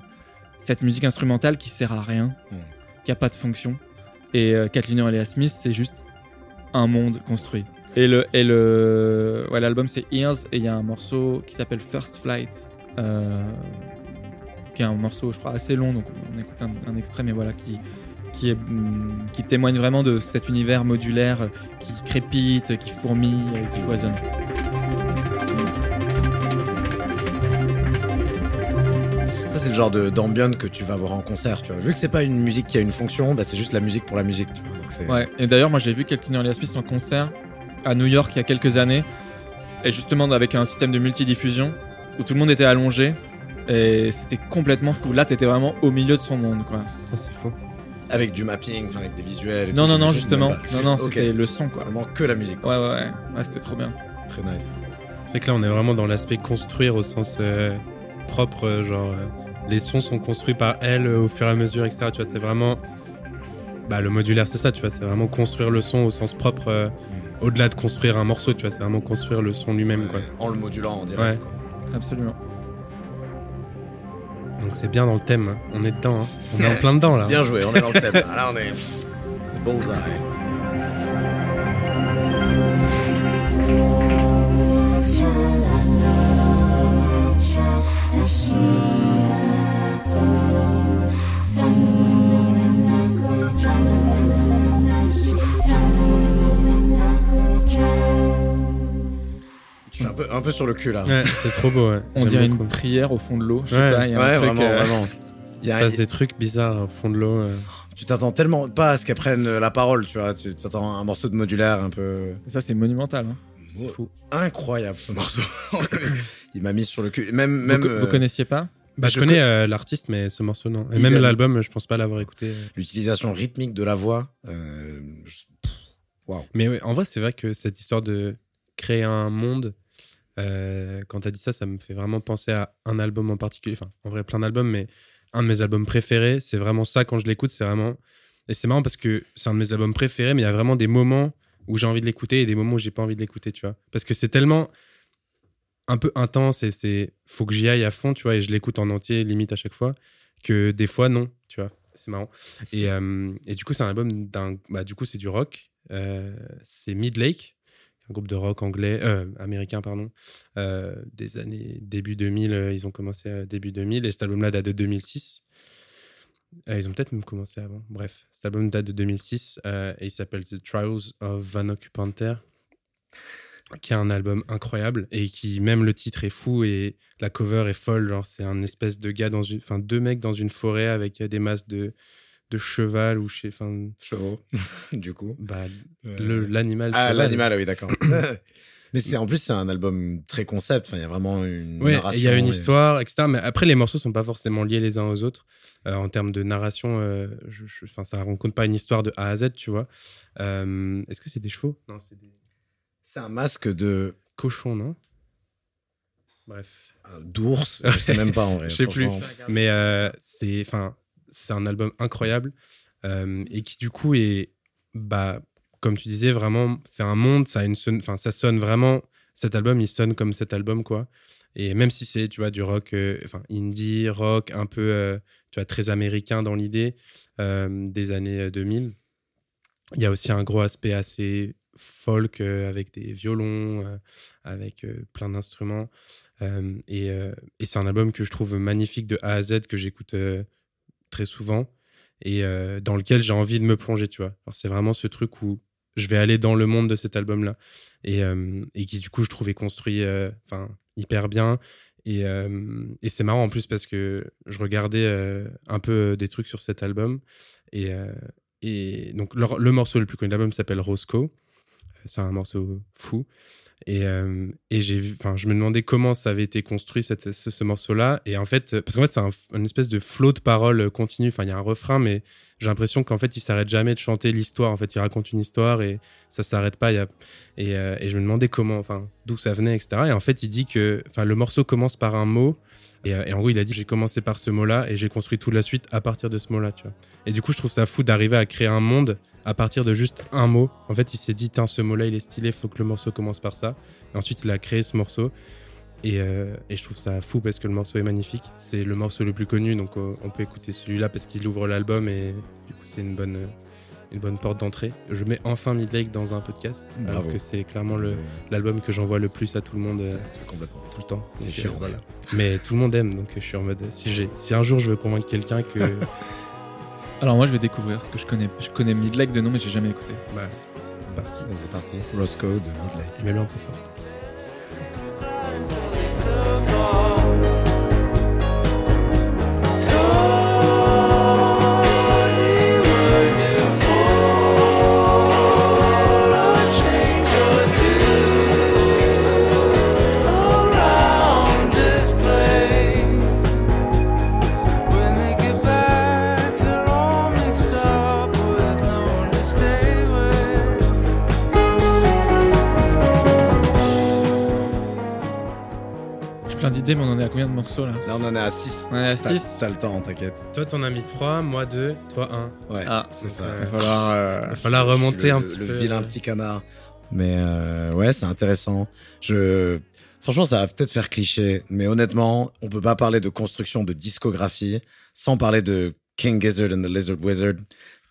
cette musique instrumentale qui sert à rien, Mm. qui a pas de fonction. Et euh, Kathleen Aurelia Smith, c'est juste un monde construit. Et le, et le, ouais, l'album c'est Ears et il y a un morceau qui s'appelle First Flight, qui est un morceau, je crois, assez long. Donc, on écoute un, un extrait, mais voilà, qui qui, est, hum, qui témoigne vraiment de cet univers modulaire qui crépite, qui fourmille, qui foisonne. Ça, c'est le genre de- d'ambient que tu vas voir en concert. Tu vois. Vu que c'est pas une musique qui a une fonction, bah, c'est juste la musique pour la musique. Tu vois. Donc, c'est- Ouais. Et d'ailleurs, moi, j'ai vu Kathleen Aurelia Smith en concert à New York il y a quelques années, et justement avec un système de multidiffusion où tout le monde était allongé. Et c'était complètement fou. Là, t'étais vraiment au milieu de son monde, quoi. Ah, c'est fou. Avec du mapping, enfin, avec des visuels. et Non, tout, non, non, justement. pas. Non, Juste- non, c'était le son, quoi. Vraiment que la musique. Ouais, ouais, ouais. Ouais, c'était trop bien. Très nice. C'est que là, on est vraiment dans l'aspect construire au sens euh, propre, euh, genre euh, les sons sont construits par elle euh, au fur et à mesure, etc. Tu vois, c'est vraiment bah, le modulaire, c'est ça, tu vois, c'est vraiment construire le son au sens propre. euh, au-delà de construire un morceau, tu vois, c'est vraiment construire le son lui-même, quoi. En le modulant en direct. Ouais. quoi. Absolument. Donc c'est bien dans le thème, hein. on est dedans, hein. on est en plein dedans là. [LAUGHS] Bien joué, on est dans le thème. là. Là, on est. Bullseye. Sur le cul là. Ouais, c'est trop beau, ouais. On dirait une prière au fond de l'eau. Je sais Ouais. pas, il y a un Ouais, truc, vraiment, euh, vraiment. Il se passe des trucs bizarres au fond de l'eau. euh. Tu t'attends tellement pas à ce qu'elles prennent la parole, tu vois. Tu t'attends un morceau de modulaire un peu Ça, c'est monumental. hein. C'est fou. incroyable ce morceau. [LAUGHS] Il m'a mis sur le cul. Même, Vous, même co- euh, vous connaissiez pas Bah, je Je connais co- euh, l'artiste, mais ce morceau, non. Et Il même l'album, je pense pas l'avoir écouté. l'utilisation rythmique de la voix. euh, je- Mais ouais, en vrai, c'est vrai que cette histoire de créer un monde, euh, quand tu as dit ça, ça me fait vraiment penser à un album en particulier. Enfin, en vrai, plein d'albums, mais un de mes albums préférés, c'est vraiment ça quand je l'écoute. C'est vraiment. Et c'est marrant parce que c'est un de mes albums préférés, mais il y a vraiment des moments où j'ai envie de l'écouter et des moments où j'ai pas envie de l'écouter, tu vois. Parce que c'est tellement un peu intense et c'est faut que j'y aille à fond, tu vois, et je l'écoute en entier, limite à chaque fois, que des fois, non, tu vois. C'est marrant. Et, euh, du coup, c'est un album d'un. Bah, du coup, c'est du rock. Euh, c'est Midlake, un groupe de rock anglais, euh, américain, pardon, euh, des années début 2000. euh, ils ont commencé euh, début 2000 et cet album-là date de 2006. Euh, ils ont peut-être même commencé avant. Bref, cet album date de 2006 euh, et il s'appelle The Trials of Van Occupanter, qui est un album incroyable et qui, même le titre est fou et la cover est folle. Genre, c'est un espèce de gars dans une, enfin, deux mecs dans une forêt avec des masses de, de cheval ou chez, enfin, Chevaux, [LAUGHS] du coup. bah, Euh, l'animal. Ah, l'animal, oui, d'accord. [COUGHS] Mais c'est en plus, c'est un album très concept. Enfin, il y a vraiment une Ouais, narration. il y a une et- histoire, etc. Mais après, les morceaux sont pas forcément liés les uns aux autres. Euh, en termes de narration, euh, je, ça raconte pas une histoire de A à Z, tu vois. Euh, Est-ce que c'est des chevaux? Non, c'est des C'est un masque de cochons, non? Bref. d'ours. Je sais même pas en vrai. [LAUGHS] Je sais plus. Mais euh, c'est, enfin, c'est un album incroyable euh, et qui du coup est, bah, comme tu disais, vraiment, c'est un monde. Ça a une, sonne- ça sonne vraiment. Cet album, il sonne comme cet album, quoi. Et même si c'est, tu vois, du rock, euh, enfin, indie, rock, un peu, euh, tu vois, très américain dans l'idée des années euh, 2000. Il y a aussi un gros aspect assez folk avec des violons, avec plein d'instruments. Et et c'est un album que je trouve magnifique de A à Z, que j'écoute très souvent et euh, dans lequel j'ai envie de me plonger, tu vois. C'est vraiment ce truc où je vais aller dans le monde de cet album-là et, euh, et qui du coup je trouvais construit euh, enfin hyper bien. Et, et c'est marrant en plus parce que je regardais un peu des trucs sur cet album et, et donc le, le morceau le plus connu de l'album s'appelle Roscoe. C'est un morceau fou. Et, euh, et j'ai enfin, je me demandais comment ça avait été construit cette, ce, ce morceau-là. Et en fait, parce qu'en fait, c'est un, une espèce de flot de paroles continu. Enfin, il y a un refrain, mais j'ai l'impression qu'en fait, il s'arrête jamais de chanter l'histoire. En fait, il raconte une histoire et ça s'arrête pas. Y a, et, euh, et je me demandais comment, enfin, d'où ça venait, etc. Et en fait, il dit que, enfin, le morceau commence par un mot. Et, euh, et en gros, il a dit j'ai commencé par ce mot-là et j'ai construit toute la suite à partir de ce mot-là, tu vois. Et du coup, je trouve ça fou d'arriver à créer un monde à partir de juste un mot. En fait, il s'est dit, tiens, ce mot-là, il est stylé, faut que le morceau commence par ça. Et ensuite, il a créé ce morceau. Et, euh, et je trouve ça fou parce que le morceau est magnifique. C'est le morceau le plus connu, donc euh, on peut écouter celui-là parce qu'il ouvre l'album et du coup, c'est une bonne, une bonne porte d'entrée. Je mets enfin Midlake dans un podcast, alors que c'est clairement le- l'album que j'envoie le plus à tout le monde euh, complètement. tout le temps. Donc, euh, voilà. Mais tout le monde aime, donc je suis en mode, si, j'ai, si un jour je veux convaincre quelqu'un que. [LAUGHS] Alors moi, je vais découvrir parce que je connais, je connais Midlake de nom, mais j'ai jamais écouté. bah, c'est parti. C'est parti. Roscoe de Midlake. Mets-le un peu fort. Morceaux là Là, on en est à 6. On est à T'as 6. t'as le temps, t'inquiète. Toi, t'en as mis 3, moi 2, toi 1. Ouais, Ah, c'est ça. euh, Il va falloir. euh, Il va falloir remonter le, un petit le peu. vilain petit canard. Mais euh, ouais, c'est intéressant. Je Franchement, ça va peut-être faire cliché, mais honnêtement, on peut pas parler de construction de discographie sans parler de King Gizzard and the Lizard Wizard,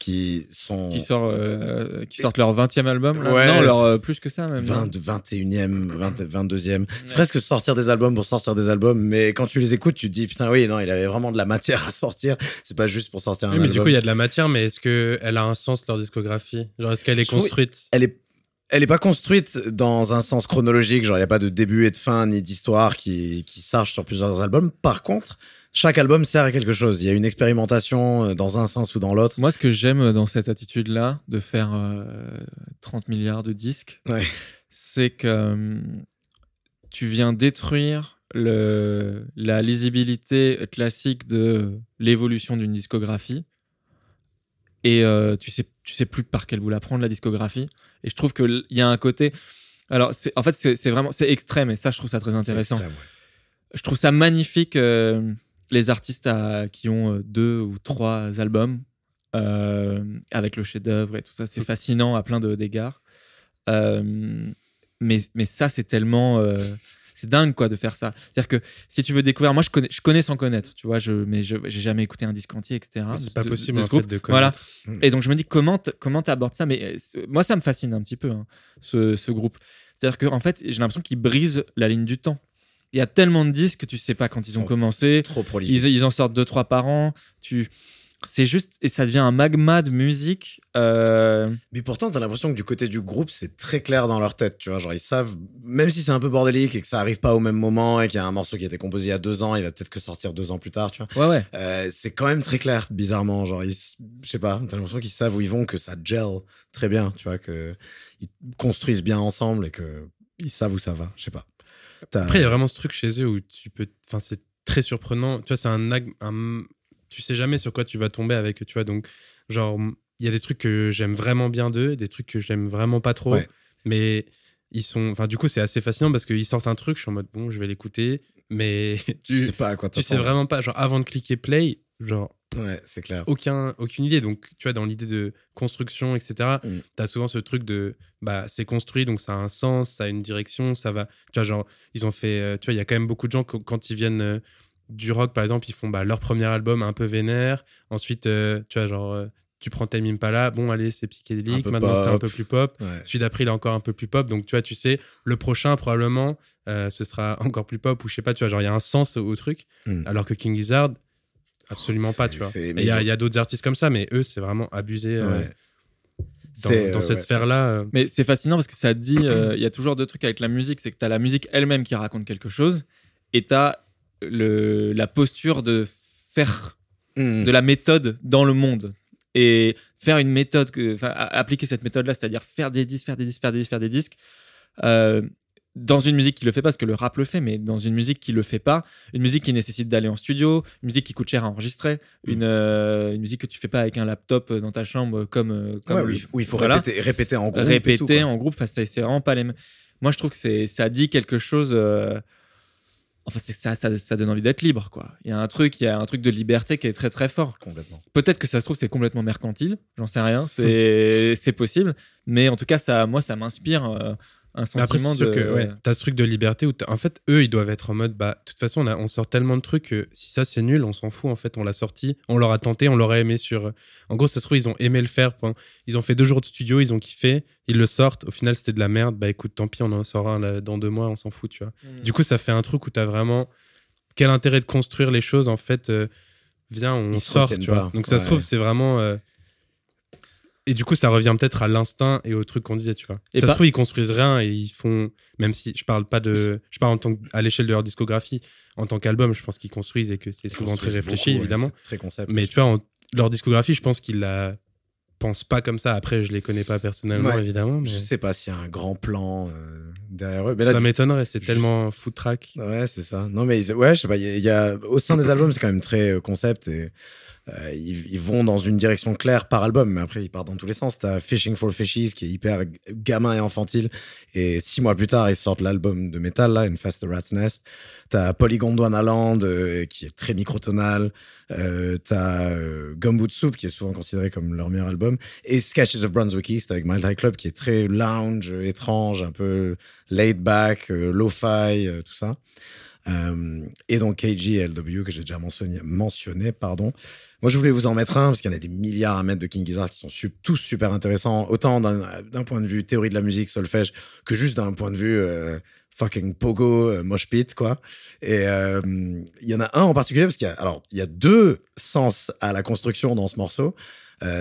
qui sont Qui, sort, euh, qui sortent leur 20e album là Ouais, Non, leur, c'est- euh, plus que ça même. 20, 21e, 20, 22e. C'est Ouais. presque sortir des albums pour sortir des albums, mais quand tu les écoutes, tu te dis putain, oui, non, il avait vraiment de la matière [LAUGHS] à sortir. C'est pas juste pour sortir un Oui, mais album. du coup, il y a de la matière, mais est-ce qu'elle a un sens, leur discographie? Genre, est-ce qu'elle est construite? elle est elle est pas construite dans un sens chronologique, genre il y a pas de début et de fin ni d'histoire qui qui s'arche sur plusieurs albums. Par contre, chaque album sert à quelque chose. Il y a une expérimentation euh, dans un sens ou dans l'autre. Moi, ce que j'aime dans cette attitude-là, de faire euh, 30 milliards de disques, Ouais. c'est que euh, tu viens détruire le, la lisibilité classique de l'évolution d'une discographie. Et euh, tu sais, tu sais plus par quel bout la prendre, la discographie. Et je trouve qu'il y a un côté. Alors, en fait, c'est vraiment c'est extrême, et ça, je trouve ça très intéressant. C'est extrême, ouais. Je trouve ça magnifique, euh, les artistes à- qui ont euh, deux ou trois albums euh, avec le chef-d'œuvre et tout ça. C'est Mm. fascinant à plein de- d'égards. Euh, mais, mais ça, c'est tellement. euh, c'est dingue, quoi, de faire ça. C'est-à-dire que si tu veux découvrir. Moi, je connais, je connais sans connaître, tu vois, je, mais je j'ai jamais écouté un disque entier, etc. C'est pas possible, de en fait, de Voilà. connaître. Et donc je me dis comment comment t'abordes ça? Mais moi ça me fascine un petit peu hein, ce, ce groupe. C'est-à-dire qu'en fait j'ai l'impression qu'ils brisent la ligne du temps. Il y a tellement de disques que tu sais pas quand ils ont commencé. Trop prolifique. Ils, ils en sortent deux trois par an. Tu c'est juste et ça devient un magma de musique. euh, Mais pourtant, t'as l'impression que du côté du groupe, c'est très clair dans leur tête, tu vois. Genre, ils savent, même si c'est un peu bordélique et que ça arrive pas au même moment et qu'il y a un morceau qui a été composé il y a deux ans, il va peut-être que sortir deux ans plus tard, tu vois. Ouais ouais. Euh, c'est quand même très clair, bizarrement. Genre, je sais pas, t'as l'impression qu'ils savent où ils vont, que ça gel très bien, tu vois, que ils construisent bien ensemble et que ils savent où ça va. Je sais pas. Après, il y a vraiment ce truc chez eux où tu peux. Enfin, c'est très surprenant. Tu vois, c'est un, Tu sais jamais sur quoi tu vas tomber avec eux, tu vois. Donc, genre, il y a des trucs que j'aime vraiment bien d'eux, des trucs que j'aime vraiment pas trop. Ouais. Mais ils sont. Enfin, du coup, c'est assez fascinant parce qu'ils sortent un truc, je suis en mode, bon, je vais l'écouter. Mais tu sais [LAUGHS] pas à quoi tu sais vraiment pas. Genre, avant de cliquer play, genre, Ouais, c'est clair. aucun, aucune idée. Donc, tu vois, dans l'idée de construction, etc., Mm. tu as souvent ce truc de, bah, c'est construit, donc ça a un sens, ça a une direction, ça va. Tu vois, genre, ils ont fait, euh, tu vois, il y a quand même beaucoup de gens, quand ils viennent euh, du rock, par exemple, ils font bah, leur premier album un peu vénère. Ensuite, euh, tu vois, genre, euh, tu prends Time Impala, bon, allez, c'est psychédélique, maintenant c'est un peu plus pop. Ouais. Celui d'après, il est encore un peu plus pop. Donc, tu vois, tu sais, le prochain, probablement, euh, ce sera [LAUGHS] encore plus pop, ou je sais pas, tu vois, genre, il y a un sens au, au truc. Mm. Alors que King Gizzard, absolument pas, tu vois. Il y a, ont- d'autres artistes comme ça, mais eux, c'est vraiment abusé euh, Ouais. dans, euh, cette ouais. sphère-là. euh. Mais c'est fascinant parce que ça dit, euh, il y a toujours deux trucs avec la musique, c'est que tu as la musique elle-même qui raconte quelque chose et tu as le, la posture de faire Mm. de la méthode dans le monde et faire une méthode, que- appliquer cette méthode-là, c'est-à-dire faire des disques, faire des disques, faire des disques, faire des disques, euh, dans une musique qui le fait pas, parce que le rap le fait, mais dans une musique qui le fait pas, une musique qui nécessite d'aller en studio, une musique qui coûte cher à enregistrer, une, euh, une musique que tu fais pas avec un laptop dans ta chambre comme, euh, comme Ouais, le- où il- faut voilà. répéter, répéter en groupe. répéter tout, en groupe, c'est vraiment pas les mêmes. Moi, je trouve que ça dit quelque chose. euh, Enfin, ça, ça, ça donne envie d'être libre, quoi. Il y a un truc, il y a un truc de liberté qui est très très fort. Complètement. Peut-être que ça se trouve c'est complètement mercantile, j'en sais rien, [LAUGHS] c'est c'est possible, mais en tout cas ça, moi ça m'inspire euh, un après, sentiment c'est sûr de. que ouais, t'as ce truc de liberté où, en fait, eux, ils doivent être en mode, bah, de toute façon, on, a- on sort tellement de trucs que si ça c'est nul, on s'en fout, en fait, on l'a sorti, on l'aura tenté, on l'aurait aimé sur. En gros, ça se trouve, ils ont aimé le faire. Ils ont fait deux jours de studio, ils ont kiffé, ils le sortent, au final, c'était de la merde, bah écoute, tant pis, on en sort un là, dans deux mois, on s'en fout, tu vois. Mm. Du coup, ça fait un truc où t'as vraiment. Quel intérêt de construire les choses, en fait, euh, viens, on Ils sort, tu vois. pas. Donc ça se trouve, c'est vraiment. euh, Et du coup, ça revient peut-être à l'instinct et au truc qu'on disait, tu vois. Et ça pas- se trouve, ils construisent rien et ils font. Même si je parle pas de. Je parle en tant que- à l'échelle de leur discographie. En tant qu'album, je pense qu'ils construisent et que c'est souvent très réfléchi, beaucoup, évidemment. Très concept. Mais tu vois, en- leur discographie, je pense qu'ils la pensent pas comme ça. Après, je les connais pas personnellement, Ouais. évidemment. Mais Je sais pas s'il y a un grand plan euh, derrière eux. Mais là, ça m'étonnerait, c'est tellement foot track. Ouais, c'est ça. Non, mais ils- ouais, je sais pas. Il y, a- il y a au sein des [CLEARS THROAT] albums, c'est quand même très euh, concept et euh, ils, vont dans une direction claire par album, mais après ils partent dans tous les sens. T'as Fishing for Fishies qui est hyper gamin et infantile, et six mois plus tard ils sortent l'album de métal là, Infest the Rat's Nest. T'as Polygon Land euh, qui est très microtonal. Euh, t'as euh, Gumboot Soup qui est souvent considéré comme leur meilleur album, et Sketches of Brunswick East avec Mild High Club qui est très lounge, étrange, un peu laid back, euh, lo-fi, tout ça. Euh, et donc KG et LW que j'ai déjà mentionné, pardon. Moi, je voulais vous en mettre un parce qu'il y en a des milliards à mettre de King Gizzard qui sont tous super intéressants, autant d'un point de vue théorie de la musique, solfège, que juste d'un point de vue euh, fucking pogo, euh, pit, quoi. Et euh, il y en a un en particulier parce qu'il y y a deux sens à la construction dans ce morceau.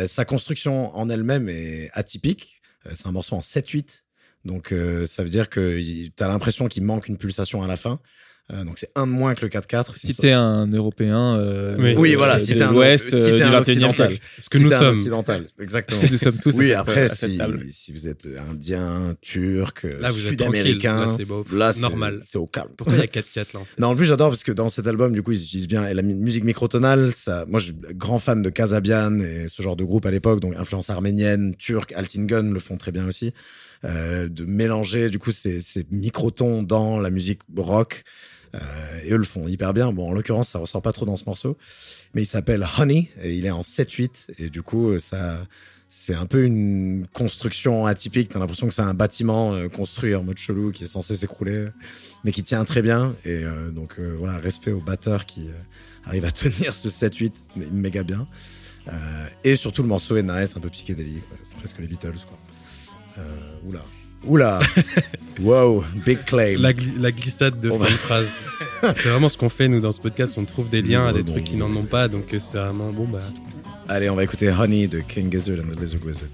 Sa construction en elle-même est atypique. C'est un morceau en 7-8. Donc, ça veut dire que tu as l'impression qu'il manque une pulsation à la fin. Euh, donc, c'est un de moins que le 4-4. Si t'es un Européen euh, Oui. Oui, euh, voilà, si t'es un, l'Ouest si euh, t'es du un 21e occidental. Ce que Si nous un sommes. occidental, exactement. Nous sommes tous oui, à après, à si, si vous êtes indien, turc, Là, vous êtes tranquille. sud-américain, Là, c'est Normal. C'est au calme. Pourquoi il y a [LAUGHS] 4-4 là en fait Non, en plus, j'adore parce que dans cet album, du coup, ils utilisent bien et la mu- musique microtonale. Ça, moi, je suis grand fan de Kasabian et ce genre de groupe à l'époque, donc influence arménienne, turque, Altingun le font très bien aussi. Euh, de mélanger, du coup, ces, ces microtons dans la musique rock. Euh, et eux le font hyper bien. Bon, en l'occurrence, ça ressort pas trop dans ce morceau, mais il s'appelle Honey et il est en 7-8 et du coup, euh, ça, c'est un peu une construction atypique. T'as l'impression que c'est un bâtiment euh, construit en mode chelou qui est censé s'écrouler, mais qui tient très bien. Et donc voilà, respect au batteur qui arrive à tenir ce 7-8 mais méga bien. Et surtout, le morceau est nice, un peu psychédélique. C'est presque les Beatles, quoi. Oula. Oula. [LAUGHS] wow, big claim. la, la glissade de fin de phrase. c'est vraiment ce qu'on fait nous dans ce podcast. On trouve des liens à des trucs qui n'en ont pas. Donc euh, c'est vraiment bon. Bah, Allez, on va écouter Honey de King Gizzard and the Lizard Wizard.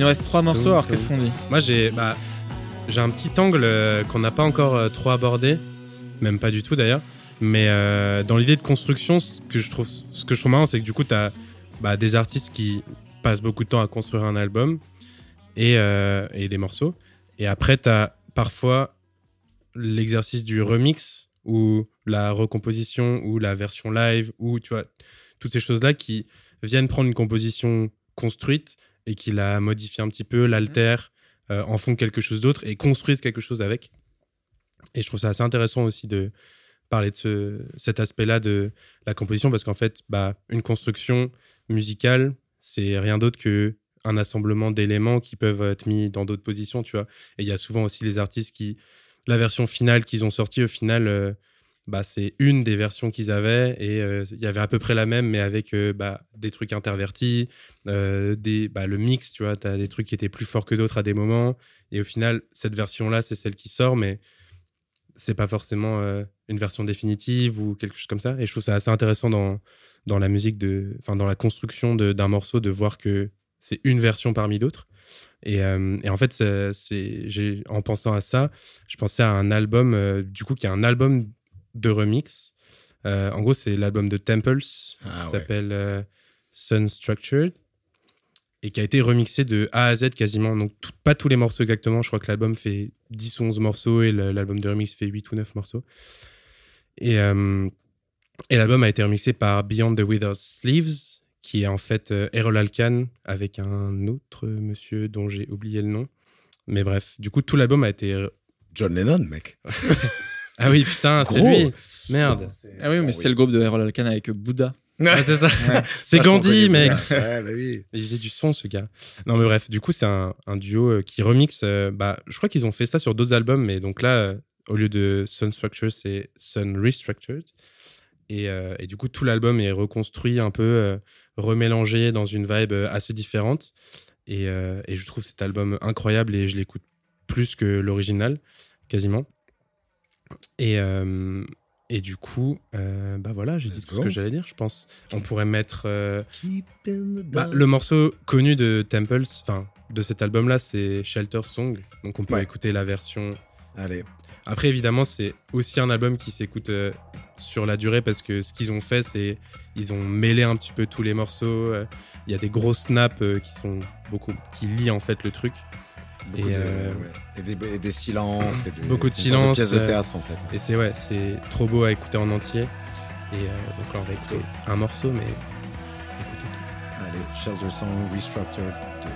Il nous reste trois morceaux, alors qu'est-ce qu'on dit Moi, j'ai bah, j'ai un petit angle euh, qu'on n'a pas encore euh, trop abordé, même pas du tout d'ailleurs. Mais euh, dans l'idée de construction, ce que je trouve, ce que je trouve marrant, c'est que du coup, tu as des artistes qui passent beaucoup de temps à construire un album et, euh, et des morceaux. Et après, tu as parfois l'exercice du remix ou la recomposition ou la version live ou tu vois, toutes ces choses-là qui viennent prendre une composition construite et qui la modifient un petit peu, l'altèrent, euh, en font quelque chose d'autre et construisent quelque chose avec. Et je trouve ça assez intéressant aussi de parler de ce- cet aspect-là de la composition parce qu'en fait, bah, une construction musicale, c'est rien d'autre que un assemblement d'éléments qui peuvent être mis dans d'autres positions, tu vois. Et il y a souvent aussi les artistes qui, la version finale qu'ils ont sortie, au final, euh, bah, c'est une des versions qu'ils avaient et euh, il y avait à peu près la même, mais avec euh, bah, des trucs intervertis, euh, des, bah, le mix, tu vois, tu as des trucs qui étaient plus forts que d'autres à des moments. Et au final, cette version-là, c'est celle qui sort, mais c'est pas forcément une version définitive ou quelque chose comme ça. Et je trouve ça assez intéressant dans, dans la musique, de, enfin dans la construction d'un morceau, de voir que c'est une version parmi d'autres. Et, et en fait, c'est, en pensant à ça, je pensais à un album, du coup, qui est un album de remix. Euh, en gros, c'est l'album de Temples, Ah qui ouais. s'appelle euh, Sun Structured, et qui a été remixé de A à Z quasiment. Donc, tout- pas tous les morceaux exactement. Je crois que l'album fait 10 ou 11 morceaux et l'album de remix fait 8 ou 9 morceaux. Et, euh, et l'album a été remixé par Beyond the Without Sleeves, qui est en fait Errol Alkan avec un autre monsieur dont j'ai oublié le nom. Mais bref, du coup, tout l'album a été. John Lennon, mec. [LAUGHS] Ah oui, putain, c'est lui Merde Ah oui, mais c'est le groupe de Errol Alkan avec Bouddha. Ouais, c'est ça [LAUGHS] C'est Gandhi, mec Ouais, bah oui. [LAUGHS] Il faisait du son, ce gars. Non, mais bref, du coup, c'est un, un duo euh, qui remixe. euh, bah, je crois qu'ils ont fait ça sur d'autres albums, mais donc là, euh, au lieu de Sun Structure, c'est Sun Restructured. Et, euh, et du coup, tout l'album est reconstruit, un peu euh, remélangé dans une vibe assez différente. Et, euh, et je trouve cet album incroyable et je l'écoute plus que l'original, quasiment. Et, euh, et du coup, euh, bah voilà, j'ai dit tout ce que j'allais dire, je pense. On pourrait mettre. euh, bah, le morceau connu de Temples, enfin de cet album-là, c'est Shelter Song. Donc on peut Ouais. écouter la version Allez. Après, évidemment, c'est aussi un album qui s'écoute sur la durée parce que ce qu'ils ont fait, c'est ils ont mêlé un petit peu tous les morceaux. Il y a des gros snaps qui sont beaucoup qui lient en fait le truc. Beaucoup Et, de- euh, ouais. et des, et des silences. et des- Beaucoup de silences, pièce de euh, théâtre en fait. Et c'est ouais, c'est trop beau à écouter en entier. Et euh, donc là, on va écouter un morceau, mais écoutez tout. Allez, Shelter Song Restructured de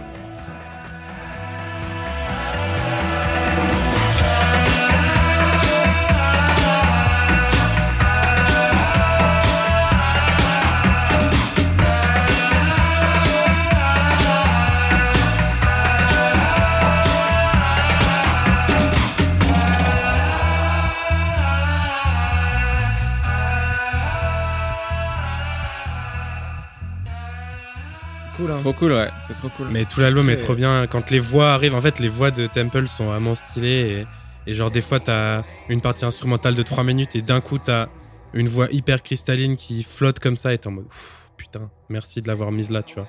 Trop cool, ouais. C'est trop cool. Mais tout l'album est trop bien. Quand les voix arrivent, en fait, les voix de Temple sont vraiment stylées. Et, et genre, des fois, t'as une partie instrumentale de 3 minutes et d'un coup, t'as une voix hyper cristalline qui flotte comme ça et t'es en mode putain, merci de l'avoir mise là, tu vois.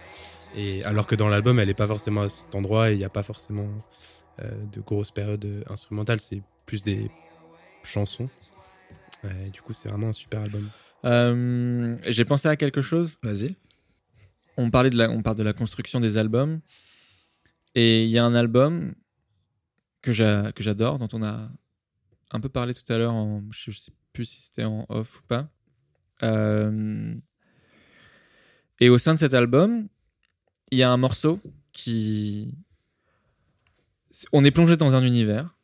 Et alors que dans l'album, elle est pas forcément à cet endroit et il n'y a pas forcément euh, de grosses périodes instrumentales. C'est plus des chansons. Ouais, du coup, c'est vraiment un super album. Euh, J'ai pensé à quelque chose. Vas-y. On parlait de la, on parle de la construction des albums. Et il y a un album que j'a- que j'adore, dont on a un peu parlé tout à l'heure. Je sais plus si c'était en off ou pas. Euh, et au sein de cet album, il y a un morceau qui. On est plongé dans un univers.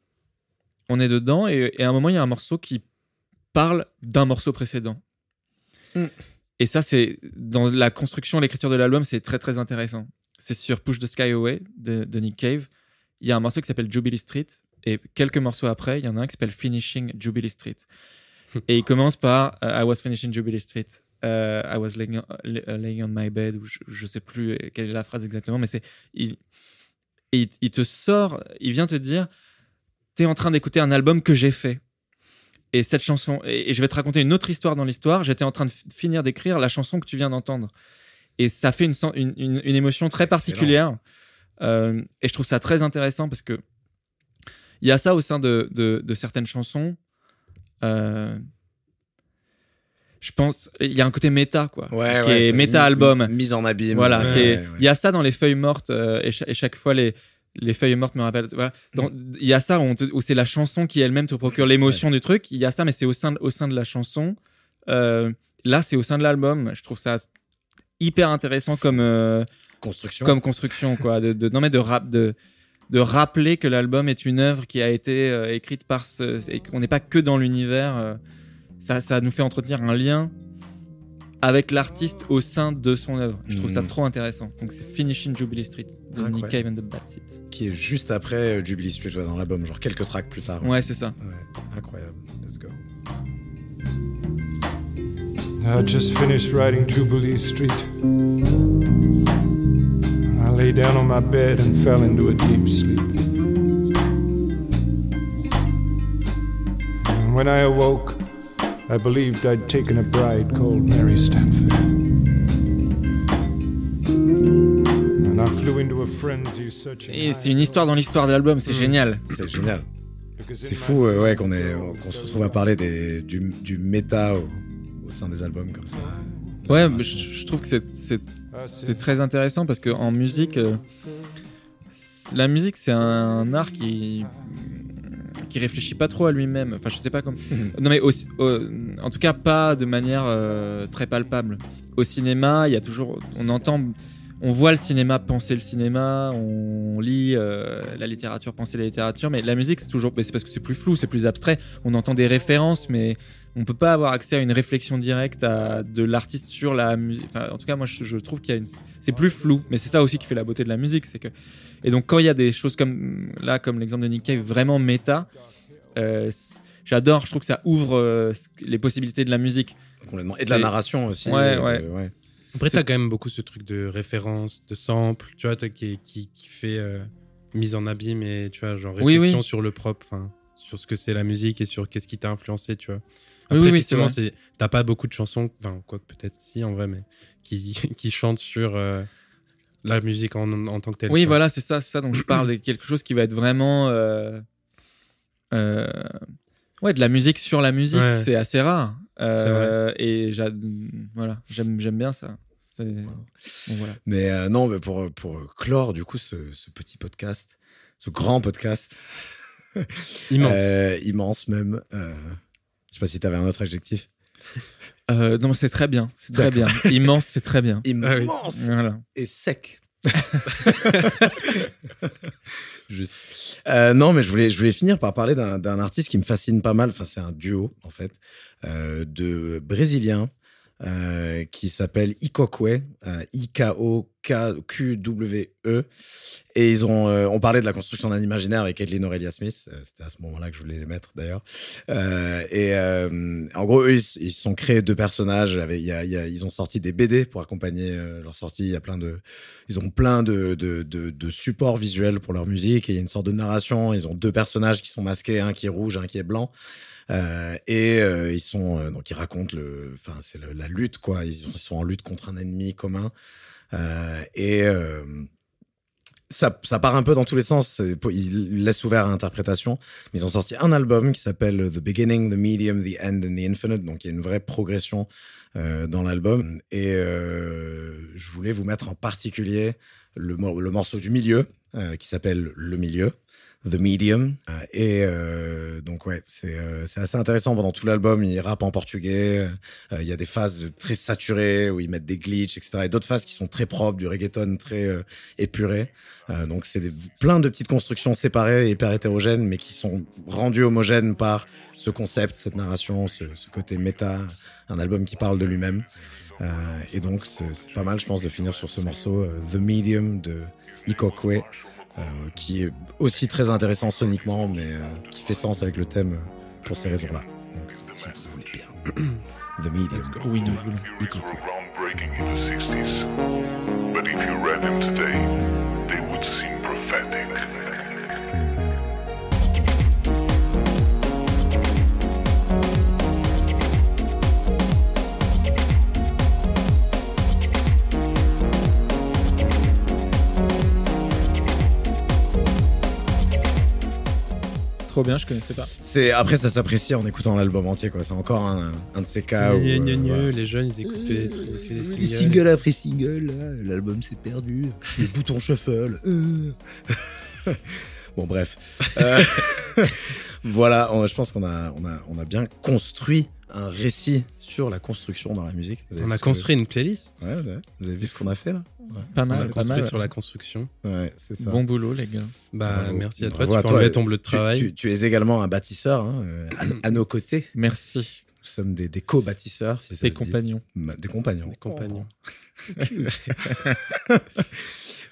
On est dedans et, et à un moment, il y a un morceau qui parle d'un morceau précédent. Mm. Et ça, c'est dans la construction, l'écriture de l'album, c'est très très intéressant. C'est sur Push the Sky Away de, de Nick Cave. Il y a un morceau qui s'appelle Jubilee Street. Et quelques morceaux après, il y en a un qui s'appelle Finishing Jubilee Street. [LAUGHS] et il commence par euh, I was finishing Jubilee Street. euh, I was laying on, laying on my bed. Ou je, je sais plus quelle est la phrase exactement, mais c'est. Il, et il, il te sort, il vient te dire T'es en train d'écouter un album que j'ai fait. Et cette chanson, et, et je vais te raconter une autre histoire dans l'histoire. J'étais en train de finir d'écrire la chanson que tu viens d'entendre. Et ça fait une, sen- une, une- une émotion très particulière. Euh, et je trouve ça très intéressant parce que il y a ça au sein de, de- de certaines chansons. Euh, je pense, il y a un côté méta, quoi. Ouais, qui ouais, est c'est méta-album. mi- Mise en abîme. Voilà, ouais, qui est- ouais, ouais. il y a ça dans les feuilles mortes euh, et, cha- et chaque fois les les feuilles mortes me rappellent. Voilà, Dans- il y a ça où, c'est la chanson qui elle-même te procure l'émotion du truc. Il y a ça, mais c'est au sein de, au sein de la chanson. Euh, là, c'est au sein de l'album. Je trouve ça hyper intéressant comme euh, Construction. comme construction, quoi. De, de- non mais de rap de de rappeler que l'album est une œuvre qui a été euh, écrite par ce et qu'on n'est pas que dans l'univers. ça, ça nous fait entretenir un lien avec l'artiste au sein de son œuvre. Je trouve ça Mhm. trop intéressant. Donc c'est Finishing Jubilee Street de Nick. Cave and the Bad Seeds. Qui est juste après euh, Jubilee Street ouais, dans l'album, genre quelques tracks plus tard. Ouais, c'est ça. Ouais, incroyable. Let's go. I just finished writing Jubilee Street. I lay down on my bed and fell into a deep sleep. And when I awoke, I believed I'd taken a bride called Mary Stanford. And I flew into a frenzy searching. Et c'est une histoire dans l'histoire de l'album. C'est génial. C'est génial. C'est in fou euh, ouais, qu'on est- qu'on se retrouve à parler des, du, du méta au, au sein des albums comme ça. Ouais, mais je, je trouve que c'est- c'est c'est très intéressant parce qu'en musique, euh, la musique c'est un art qui qui réfléchit pas trop à lui-même. Enfin, je sais pas comme. [LAUGHS] non mais aussi, au- en tout cas pas de manière euh, très palpable. Au cinéma, il y a toujours, on entend, on voit le cinéma penser le cinéma, on lit euh, la littérature penser la littérature, mais la musique c'est toujours, c'est parce que c'est plus flou, c'est plus abstrait. On entend des références, mais on peut pas avoir accès à une réflexion directe à, de l'artiste sur la musique. Enfin, en tout cas, moi, je, je trouve qu'il y a une, c'est plus flou, mais c'est ça aussi qui fait la beauté de la musique, c'est que. Et donc, quand il y a des choses comme là, comme l'exemple de Nick Cave, vraiment méta, euh, j'adore. Je trouve que ça ouvre euh, les possibilités de la musique. Complètement. Et de la narration aussi. Ouais, ouais. de- ouais. Après, t'as quand même beaucoup ce truc de référence, de sample, tu vois, qui, qui, qui fait euh, mise en abîme et tu vois, genre réflexion oui. sur le propre, enfin, sur ce que c'est la musique et sur qu'est-ce qui t'a influencé, tu vois. Oui, Après, oui, effectivement, c'est t'as pas beaucoup de chansons, enfin, quoi que peut-être si en vrai, mais qui, [LAUGHS] qui chantent sur euh, la musique en, en tant que telle. Oui, quoi. voilà, c'est ça, c'est ça dont je parle. de [CLEARS THROAT] quelque chose qui va être vraiment. euh, euh, ouais, de la musique sur la musique. Ouais. C'est assez rare. Euh, et voilà, j'aime j'aime bien ça. C'est- bon, voilà. Mais euh, non, mais pour, pour clore du coup ce, ce petit podcast, ce grand podcast, [LAUGHS] Immense. euh, immense même. euh, je sais pas si tu avais un autre adjectif. Euh, non, c'est très bien. C'est très bien. Immense, c'est très bien. [LAUGHS] Immense Voilà. et sec. [LAUGHS] Euh, non, mais je voulais, finir par parler d'un d'un artiste qui me fascine pas mal. Enfin, c'est un duo, en fait, euh, de Brésiliens euh, qui s'appelle Ikokwe, euh, I-K-O-Q-W-E. Et ils ont, euh, on parlait de la construction d'un imaginaire avec Kathleen Aurelia Smith. Euh, C'était à ce moment-là que je voulais les mettre, d'ailleurs. Et en gros, eux, ils ils sont créés deux personnages. Ils ont sorti des BD pour accompagner leur sortie. Il y a plein de, ils ont plein de, de, de, supports visuels pour leur musique. Il y a une sorte de narration. Ils ont deux personnages qui sont masqués, un qui est rouge, un qui est blanc. Euh, et euh, ils sont euh, donc ils racontent le, enfin c'est la lutte quoi. Ils, sont en lutte contre un ennemi commun. Et ça, ça part un peu dans tous les sens. Ils laissent ouvert à l'interprétation. Mais ils ont sorti un album qui s'appelle The Beginning, The Medium, The End and The Infinite. Donc il y a une vraie progression dans l'album. Et je voulais vous mettre en particulier le, le morceau du milieu qui s'appelle Le Milieu. The Medium. Euh, et euh, donc, ouais, c'est euh, assez intéressant. Pendant tout l'album, ils rappent en portugais. Euh, Il y a des phases très saturées où ils mettent des glitches, etc. Et d'autres phases qui sont très propres, du reggaeton très euh, épuré. Donc, c'est plein de petites constructions séparées et hyper hétérogènes, mais qui sont rendues homogènes par ce concept, cette narration, ce, ce côté méta, un album qui parle de lui-même. Et donc, c'est pas mal, je pense, de finir sur ce morceau, The Medium de Ikokwe. Euh, qui est aussi très intéressant soniquement, mais euh, qui fait sens avec le thème euh, pour ces raisons-là. Donc, si vous voulez bien. The Medium. Oui, nous de voulons. Ikokwe. groundbreaking in the 60s. But if you read them today, Trop bien, je connaissais pas. C'est après ça s'apprécie en écoutant l'album entier quoi. C'est encore un, un de ces cas où euh, voilà. Les jeunes, ils écoutent Les singles. single après single, l'album s'est perdu. Les [LAUGHS] boutons shuffle. euh. [LAUGHS] bon, bref. Euh, [LAUGHS] voilà, on- je pense qu'on a, on a, on a bien construit un récit sur la construction dans la musique. On a que- construit une playlist. Ouais, ouais. Vous avez vu ce qu'on a fait là? Pas On a mal, pas mal. sur la construction. Ouais, c'est ça. Bon boulot, les gars. Bah, Bravo. merci à toi. Bravo tu à peux toi. enlever ton bleu de travail. Tu, tu es également un bâtisseur hein, euh, à, à nos côtés. Merci. Nous sommes des, des co-bâtisseurs, si ça Tes se dit. compagnons. Des compagnons. Des compagnons. [LAUGHS]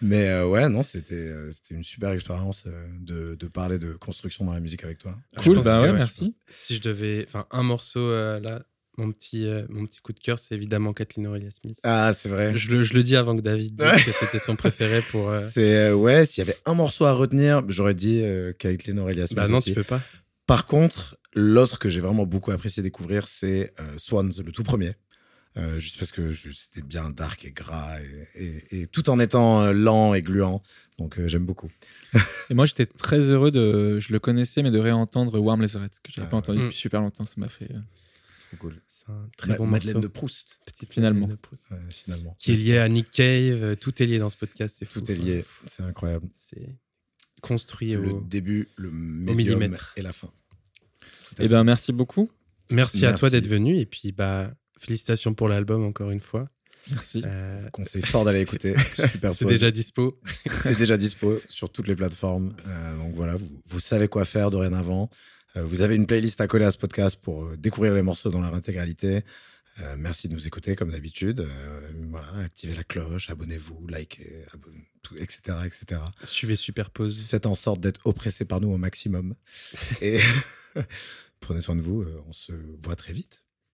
Mais euh, ouais, non, c'était euh, c'était une super expérience euh, de, de parler de construction dans la musique avec toi. Cool, bah ouais, ouais, merci. Si je devais. Enfin, un morceau euh, là, mon petit, euh, mon petit coup de cœur, c'est évidemment Kathleen Aurelia Smith. Ah, c'est vrai. Je, le, je le dis avant que David dise Ouais. que c'était son préféré pour. euh, [LAUGHS] C'est euh, ouais, s'il y avait un morceau à retenir, j'aurais dit euh, Caitlin Aurelia Smith. Bah non, aussi. tu peux pas. Par contre, l'autre que j'ai vraiment beaucoup apprécié découvrir, c'est euh, Swans, le tout premier. Euh, juste parce que c'était bien dark et gras, et, et- et tout en étant euh, lent et gluant. Donc euh, j'aime beaucoup. Et moi, j'étais très heureux de. Je le connaissais, mais de réentendre Warm Red, que j'avais Ah pas entendu depuis super longtemps. Ça m'a fait. euh, Trop cool. Un très Ma- bon Madeleine morceau. de Proust, Petite Finalement. Madeleine de Proust. ouais, finalement. Qui est lié à Nick Cave. euh, Tout est lié dans ce podcast. C'est fou. Tout est lié. C'est incroyable. C'est construit Le au. début, le médium millimètre. et la fin. Eh ben, merci beaucoup. Merci, à toi d'être venu. Et puis, bah, félicitations pour l'album encore une fois. Merci. Euh, Conseil fort d'aller écouter. [LAUGHS] Super c'est déjà dispo. C'est déjà dispo sur toutes les plateformes. Euh, donc voilà, vous, vous savez quoi faire dorénavant. Euh, vous avez une playlist à coller à ce podcast pour euh, découvrir les morceaux dans leur intégralité. Euh, merci de nous écouter comme d'habitude. Euh, voilà, activez la cloche, abonnez-vous, likez, abonne- tout, etc., etc. Suivez Superpose. Faites en sorte d'être oppressé par nous au maximum. Et [LAUGHS] prenez soin de vous. on se voit très vite.